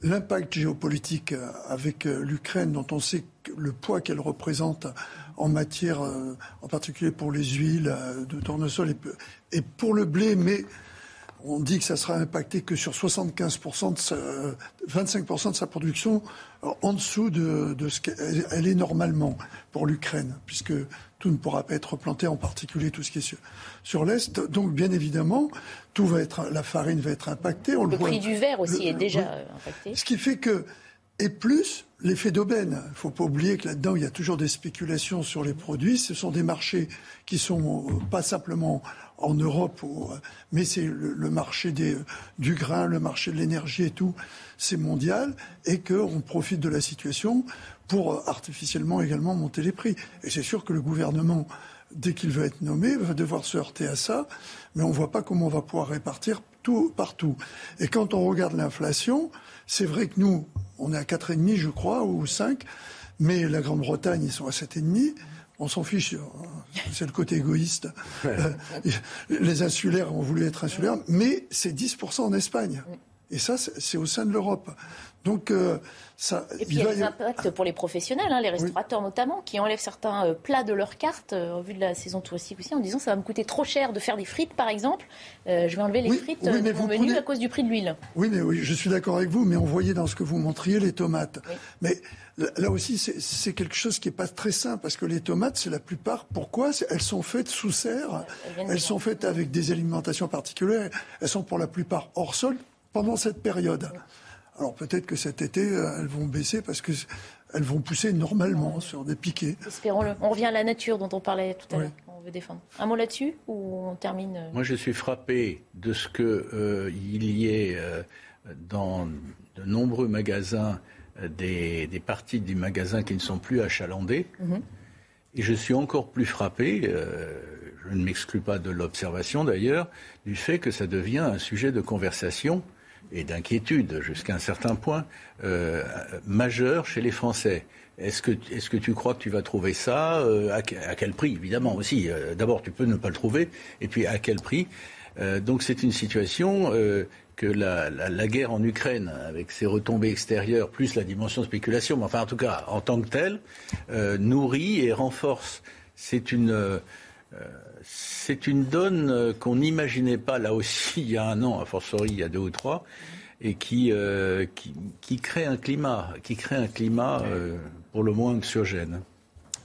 l'impact géopolitique avec l'Ukraine, dont on sait le poids qu'elle représente en matière, en particulier pour les huiles de tournesol et pour le blé, mais on dit que ça sera impacté que sur 75% de sa, euh, 25% de sa production euh, en dessous de, de ce qu'elle elle est normalement pour l'Ukraine, puisque tout ne pourra pas être planté, en particulier tout ce qui est sur, sur l'Est. Donc, bien évidemment, tout va être, la farine va être impactée. On le, Le voit. prix du verre aussi Le- est déjà oui. impacté. Ce qui fait que, et plus l'effet d'aubaine. Il ne faut pas oublier que là-dedans, il y a toujours des spéculations sur les produits. Ce sont des marchés qui sont euh, pas simplement en Europe, euh, mais c'est le, marché des, du grain, le marché de l'énergie et tout, c'est mondial, et qu'on profite de la situation pour euh, artificiellement également monter les prix. Et c'est sûr que le gouvernement, dès qu'il va être nommé, va devoir se heurter à ça, mais on ne voit pas comment on va pouvoir répartir tout partout. Et quand on regarde l'inflation, c'est vrai que nous, on est à 4,5, je crois, ou 5, mais la Grande-Bretagne, ils sont à 7,5. On s'en fiche, hein. c'est le côté égoïste. Euh, les insulaires ont voulu être insulaires, mais c'est 10% en Espagne. Et ça, c'est au sein de l'Europe. Donc, euh, ça, et puis il y a des impacts pour les professionnels, hein, les restaurateurs notamment, qui enlèvent certains euh, plats de leur carte euh, au vu de la saison touristique aussi, en disant ça va me coûter trop cher de faire des frites, par exemple. je vais enlever les frites de mon menu à cause du prix de l'huile. Oui, mais oui, je suis d'accord avec vous, mais on voyait dans ce que vous montriez les tomates. Mais là aussi, c'est quelque chose qui n'est pas très simple, parce que les tomates, c'est la plupart, pourquoi? Elles sont faites sous serre, elles sont faites avec des alimentations particulières, elles sont pour la plupart hors sol pendant cette période. Alors peut-être que cet été, euh, elles vont baisser parce que elles vont pousser normalement sur des piquets. Espérons-le. On revient à la nature dont on parlait tout à l'heure. On veut défendre. Un mot là-dessus ou on termine euh Moi, je suis frappé de ce qu'il euh, y ait dans de nombreux magasins des, parties du magasin qui ne sont plus achalandées. Mhm. Et je suis encore plus frappé, je ne m'exclus pas de l'observation d'ailleurs, du fait que ça devient un sujet de conversation et d'inquiétude jusqu'à un certain point euh, majeur chez les Français. Est-ce que, est que tu crois que tu vas trouver ça euh, à, quel prix Évidemment aussi. Euh, d'abord, tu peux ne pas le trouver. Et puis, à quel prix? Donc, c'est une situation que la, la, guerre en Ukraine, avec ses retombées extérieures, plus la dimension spéculation, mais enfin, en tout cas, en tant que telle, nourrit et renforce. C'est une c'est une donne euh, qu'on n'imaginait pas là aussi il y a un an, a fortiori il y a deux ou trois, et qui, euh, qui, crée un climat, qui crée un climat euh, pour le moins anxiogène.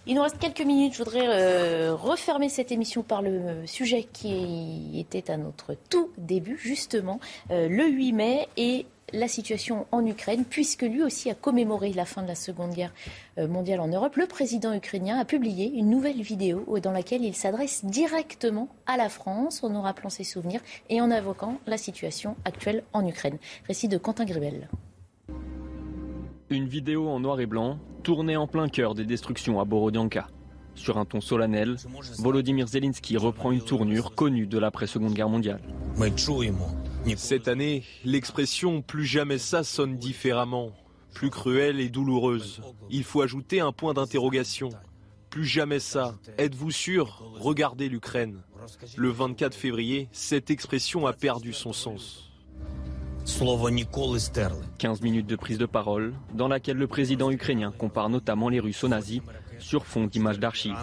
Il nous reste quelques minutes. Je voudrais refermer cette émission par le sujet qui était à notre tout début, justement, le 8 mai et la situation en Ukraine, puisque lui aussi a commémoré la fin de la Seconde Guerre euh, mondiale en Europe. Le président ukrainien a publié une nouvelle vidéo dans laquelle il s'adresse directement à la France en nous rappelant ses souvenirs et en invoquant la situation actuelle en Ukraine. Récit de Quentin Gribel. Une vidéo en noir et blanc, tournée en plein cœur des destructions à Borodianka. Sur un ton solennel, Volodymyr Zelensky reprend une tournure connue de l'après-seconde guerre mondiale. Cette année, l'expression plus jamais ça sonne différemment, plus cruelle et douloureuse. Il faut ajouter un point d'interrogation. Plus jamais ça. Êtes-vous sûr? Regardez l'Ukraine. Le 24 février, cette expression a perdu son sens. 15 minutes de prise de parole, dans laquelle le président ukrainien compare notamment les Russes aux nazis sur fond d'images d'archives.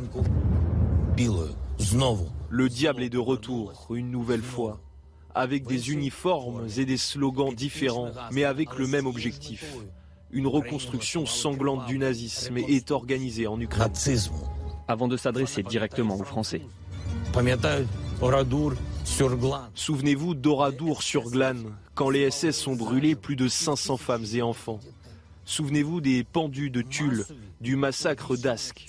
Le diable est de retour, une nouvelle fois avec des uniformes et des slogans différents, mais avec le même objectif. Une reconstruction sanglante du nazisme est organisée en Ukraine. Avant de s'adresser directement aux Français. Souvenez-vous d'Oradour sur Glane, quand les SS ont brûlé plus de 500 femmes et enfants. Souvenez-vous des pendus de Tulle, du massacre d'Ask.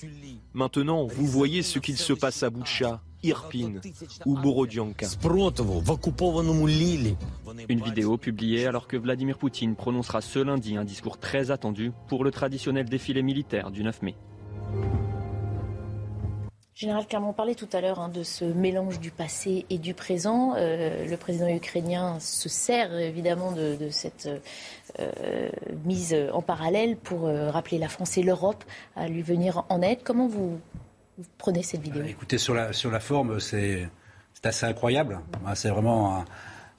Maintenant, vous voyez ce qu'il se passe à Boucha, Irpin ou Borodianka. Une vidéo publiée alors que Vladimir Poutine prononcera ce lundi un discours très attendu pour le traditionnel défilé militaire du 9 mai. Général Clermont parlait tout à l'heure hein, de ce mélange du passé et du présent. Euh, le président ukrainien se sert évidemment de, cette euh, mise en parallèle pour euh, rappeler la France et l'Europe à lui venir en aide. Comment vous, vous prenez cette vidéo Écoutez, sur la, forme, c'est assez incroyable. C'est vraiment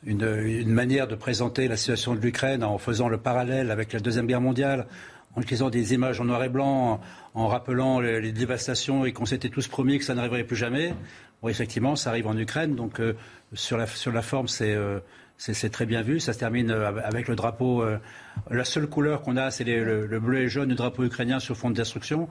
une, manière de présenter la situation de l'Ukraine en faisant le parallèle avec la Deuxième Guerre mondiale, en utilisant des images en noir et blanc, en, rappelant les, dévastations et qu'on s'était tous promis que ça n'arriverait plus jamais. Effectivement, ça arrive en Ukraine, donc euh, sur, la, forme, euh, c'est c'est très bien vu. Ça se termine euh, avec le drapeau. la seule couleur qu'on a, c'est le, le, bleu et jaune du drapeau ukrainien sur fond de destruction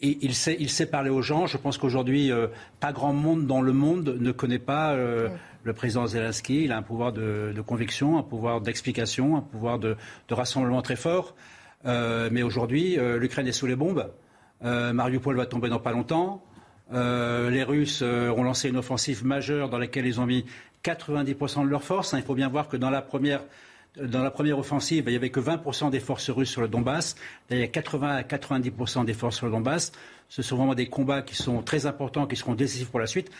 il sait, il sait parler aux gens. Je pense qu'aujourd'hui, euh, pas grand monde dans le monde ne connaît pas euh, le président Zelensky. Il a un pouvoir de, conviction, un pouvoir d'explication, un pouvoir de, rassemblement très fort. Euh, mais aujourd'hui, l'Ukraine est sous les bombes. Mariupol va tomber dans pas longtemps. les Russes ont lancé une offensive majeure dans laquelle ils ont mis 90% de leurs forces. il faut bien voir que dans la première dans la première offensive, il n'y avait que 20% des forces russes sur le Donbass. il y a 80 à 90% des forces sur le Donbass. Ce sont vraiment des combats qui sont très importants, qui seront décisifs pour la suite.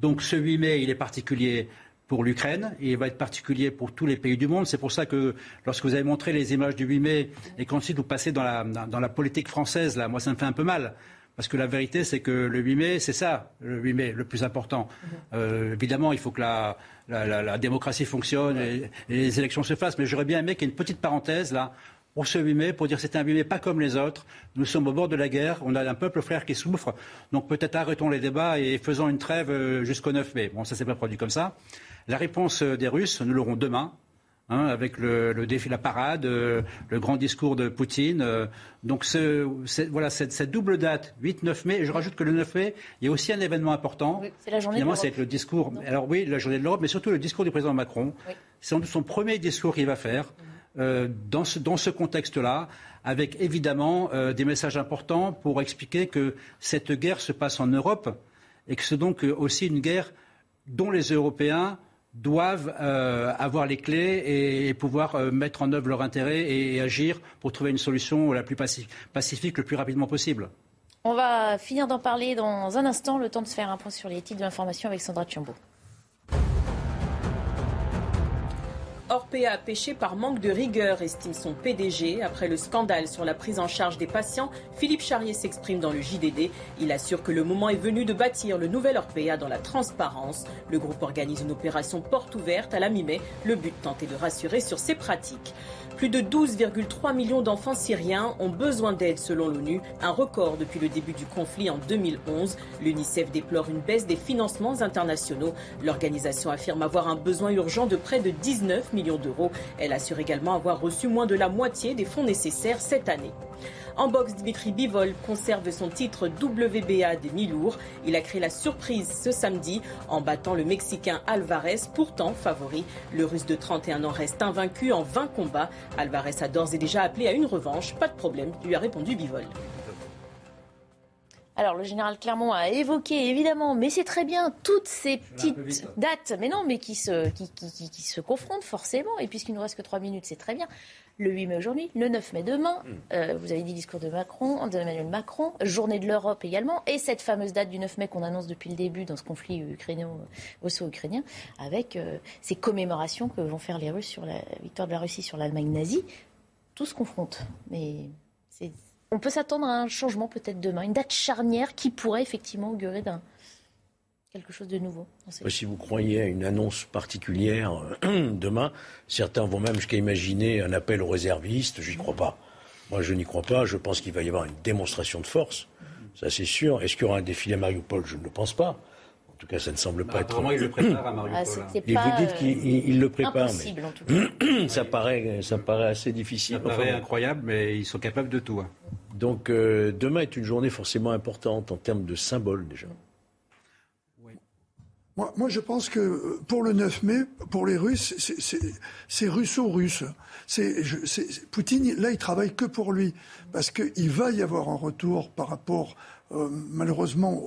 Donc ce 8 mai, il est particulier pour l'Ukraine et il va être particulier pour tous les pays du monde. C'est pour ça que lorsque vous avez montré les images du 8 mai et qu'ensuite vous passez dans la, dans la politique française, là, moi ça me fait un peu mal Parce que la vérité, c'est que le 8 mai, c'est ça, le 8 mai, le plus important. Euh, évidemment, il faut que la, la, la, démocratie fonctionne et, les élections se fassent. Mais j'aurais bien aimé qu'il y ait une petite parenthèse là pour ce 8 mai, pour dire que c'est un 8 mai pas comme les autres. Nous sommes au bord de la guerre, on a un peuple frère qui souffre. Donc peut-être arrêtons les débats et faisons une trêve euh, jusqu'au 9 mai. Bon, ça s'est pas produit comme ça. La réponse des Russes, nous l'aurons demain. Hein, avec le, le, défi, la parade, euh, le grand discours de Poutine. Euh, donc ce, voilà cette, cette, double date, 8-9 mai. Et je rajoute que le 9 mai, il y a aussi un événement important. c'est la journée de l'Europe. c'est le discours. Alors oui, la journée de l'Europe, mais surtout le discours du président Macron. C'est son premier discours qu'il va faire. Euh, dans ce, dans ce contexte-là, avec évidemment euh, des messages importants pour expliquer que cette guerre se passe en Europe et que c'est donc aussi une guerre dont les Européens doivent euh, avoir les clés et, pouvoir euh, mettre en œuvre leur intérêt et, agir pour trouver une solution la plus pacifique le plus rapidement possible. On va finir d'en parler dans un instant, le temps de se faire un point sur les titres de l'information avec Sandra Tchombo. Orpea a péché par manque de rigueur, estime son PDG. Après le scandale sur la prise en charge des patients, Philippe Charrier s'exprime dans le JDD. Il assure que le moment est venu de bâtir le nouvel Orpea dans la transparence. Le groupe organise une opération porte ouverte à la mi-mai. Le but tenter de rassurer sur ses pratiques. Plus de 12,3 millions d'enfants syriens ont besoin d'aide selon l'ONU, un record depuis le début du conflit en 2011. L'UNICEF déplore une baisse des financements internationaux. L'organisation affirme avoir un besoin urgent de près de 19 millions d'euros. Elle assure également avoir reçu moins de la moitié des fonds nécessaires cette année. En boxe, Dimitri Bivol conserve son titre WBA des mi-lourds. Il a créé la surprise ce samedi en battant le Mexicain Alvarez, pourtant favori. Le Russe de 31 ans reste invaincu en 20 combats. Alvarez a d'ores et déjà appelé à une revanche. Pas de problème, lui a répondu Bivol. Alors, le général Clermont a évoqué, évidemment, mais c'est très bien, toutes ces petites dates, mais non, mais qui se, qui, qui se confrontent forcément, et puisqu'il nous reste que trois minutes, c'est très bien le 8 mai aujourd'hui, le 9 mai demain. Mm. Euh, vous avez dit discours de Macron, d'Emmanuel Macron, journée de l'Europe également, et cette fameuse date du 9 mai qu'on annonce depuis le début dans ce conflit ukrainien-russo-ukrainien, avec euh, ces commémorations que vont faire les Russes sur la victoire de la Russie sur l'Allemagne nazie. Tout se confronte. Mais on peut s'attendre à un changement peut-être demain, une date charnière qui pourrait effectivement augurer d'un quelque chose de nouveau. Si vous croyez à une annonce particulière euh, demain, certains vont même jusqu'à imaginer un appel aux réservistes. Je n'y crois pas. Moi, je n'y crois pas. Je pense qu'il va y avoir une démonstration de force. Ça, c'est sûr. Est-ce qu'il y aura un défilé à Mariupol? Je ne le pense pas. En tout cas, ça ne semble pas être. il le prépare à Mariupol. Ah, Et vous dites qu'il le prépare. Mais... ça, paraît, ça paraît assez difficile. Ça paraît incroyable, mais ils sont capables de tout. Hein. Donc, euh, demain est une journée forcément importante en termes de symbole déjà. Moi, je pense que pour le 9 mai, pour les Russes, c'est russo-russe. Poutine, là, il travaille que pour lui. Parce qu'il va y avoir un retour par rapport, euh, malheureusement,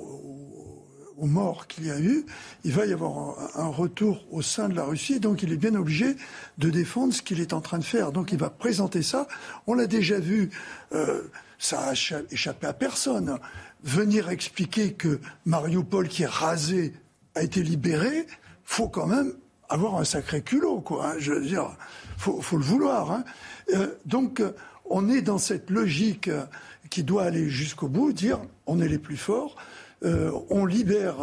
aux, morts qu'il y a eu. Il va y avoir un, retour au sein de la Russie. Donc, il est bien obligé de défendre ce qu'il est en train de faire. Donc, il va présenter ça. On l'a déjà vu. Euh, ça a échappé à personne. Venir expliquer que Mariupol, qui est rasé a été libéré, faut quand même avoir un sacré culot, quoi. Hein. Je veux dire, faut, faut le vouloir. Hein. Euh, donc, euh, on est dans cette logique qui doit aller jusqu'au bout, dire on est les plus forts, on libère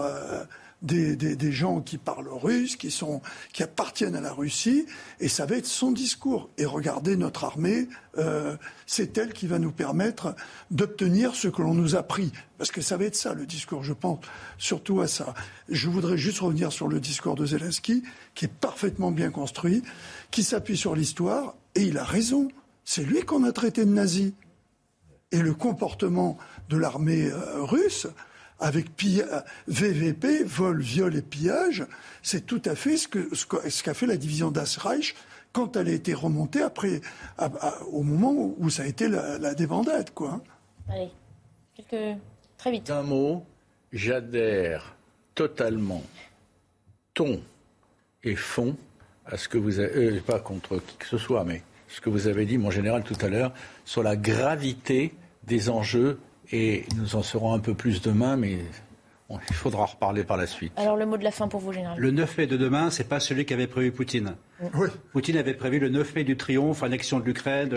des, des, gens qui parlent russe, qui, sont, qui appartiennent à la Russie, et ça va être son discours. Et regardez notre armée, euh, c'est elle qui va nous permettre d'obtenir ce que l'on nous a pris. Parce que ça va être ça le discours, je pense surtout à ça. Je voudrais juste revenir sur le discours de Zelensky, qui est parfaitement bien construit, qui s'appuie sur l'histoire, et il a raison. C'est lui qu'on a traité de nazi. Et le comportement de l'armée euh, russe, avec VVP, vol, viol et pillage, c'est tout à fait ce qu'a ce fait la division Das Reich quand elle a été remontée après, au moment où ça a été la, débandade. Quoi. Hein. Allez, quelques... très vite. Un mot, j'adhère totalement, ton et fond, à ce que vous avez, euh, pas contre qui que ce soit, mais ce que vous avez dit, mon général, tout à l'heure, sur la gravité des enjeux et nous en saurons un peu plus demain, mais il faudra en reparler par la suite. Alors le mot de la fin pour vous, général. Le 9 mai de demain, c'est pas celui qu'avait prévu Poutine. Poutine avait prévu le 9 mai du triomphe, annexion de l'Ukraine,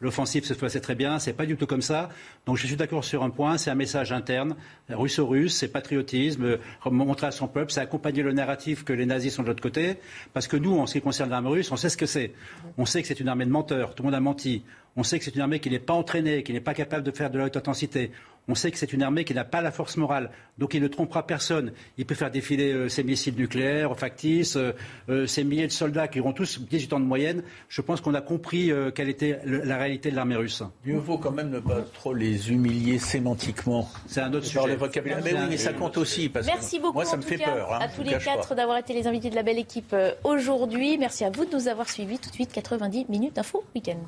l'offensive se passait très bien, c'est pas du tout comme ça. Donc je suis d'accord sur un point, c'est un message interne, russo-russe, c'est patriotisme, euh, montrer à son peuple, c'est accompagner le narratif que les nazis sont de l'autre côté, parce que nous, en ce qui concerne l'armée russe, on sait ce que c'est. On sait que c'est une armée de menteurs, tout le monde a menti. On sait que c'est une armée qui n'est pas entraînée, qui n'est pas capable de faire de la haute intensité. On sait que c'est une armée qui n'a pas la force morale, donc il ne trompera personne. Il peut faire défiler euh, ses missiles nucléaires factices, euh, euh, ses milliers de soldats qui auront tous 18 ans de moyenne. Je pense qu'on a compris quelle était la réalité de l'armée russe. Il faut quand même ne pas trop les humilier sémantiquement. C'est un autre sujet. Mais oui, mais ça compte aussi. Parce Merci que beaucoup moi, ça me fait cas, peur. hein, à tous vous les quatre d'avoir été les invités de la belle équipe aujourd'hui. Merci à vous de nous avoir suivis. Tout de suite, 90 minutes info week-end.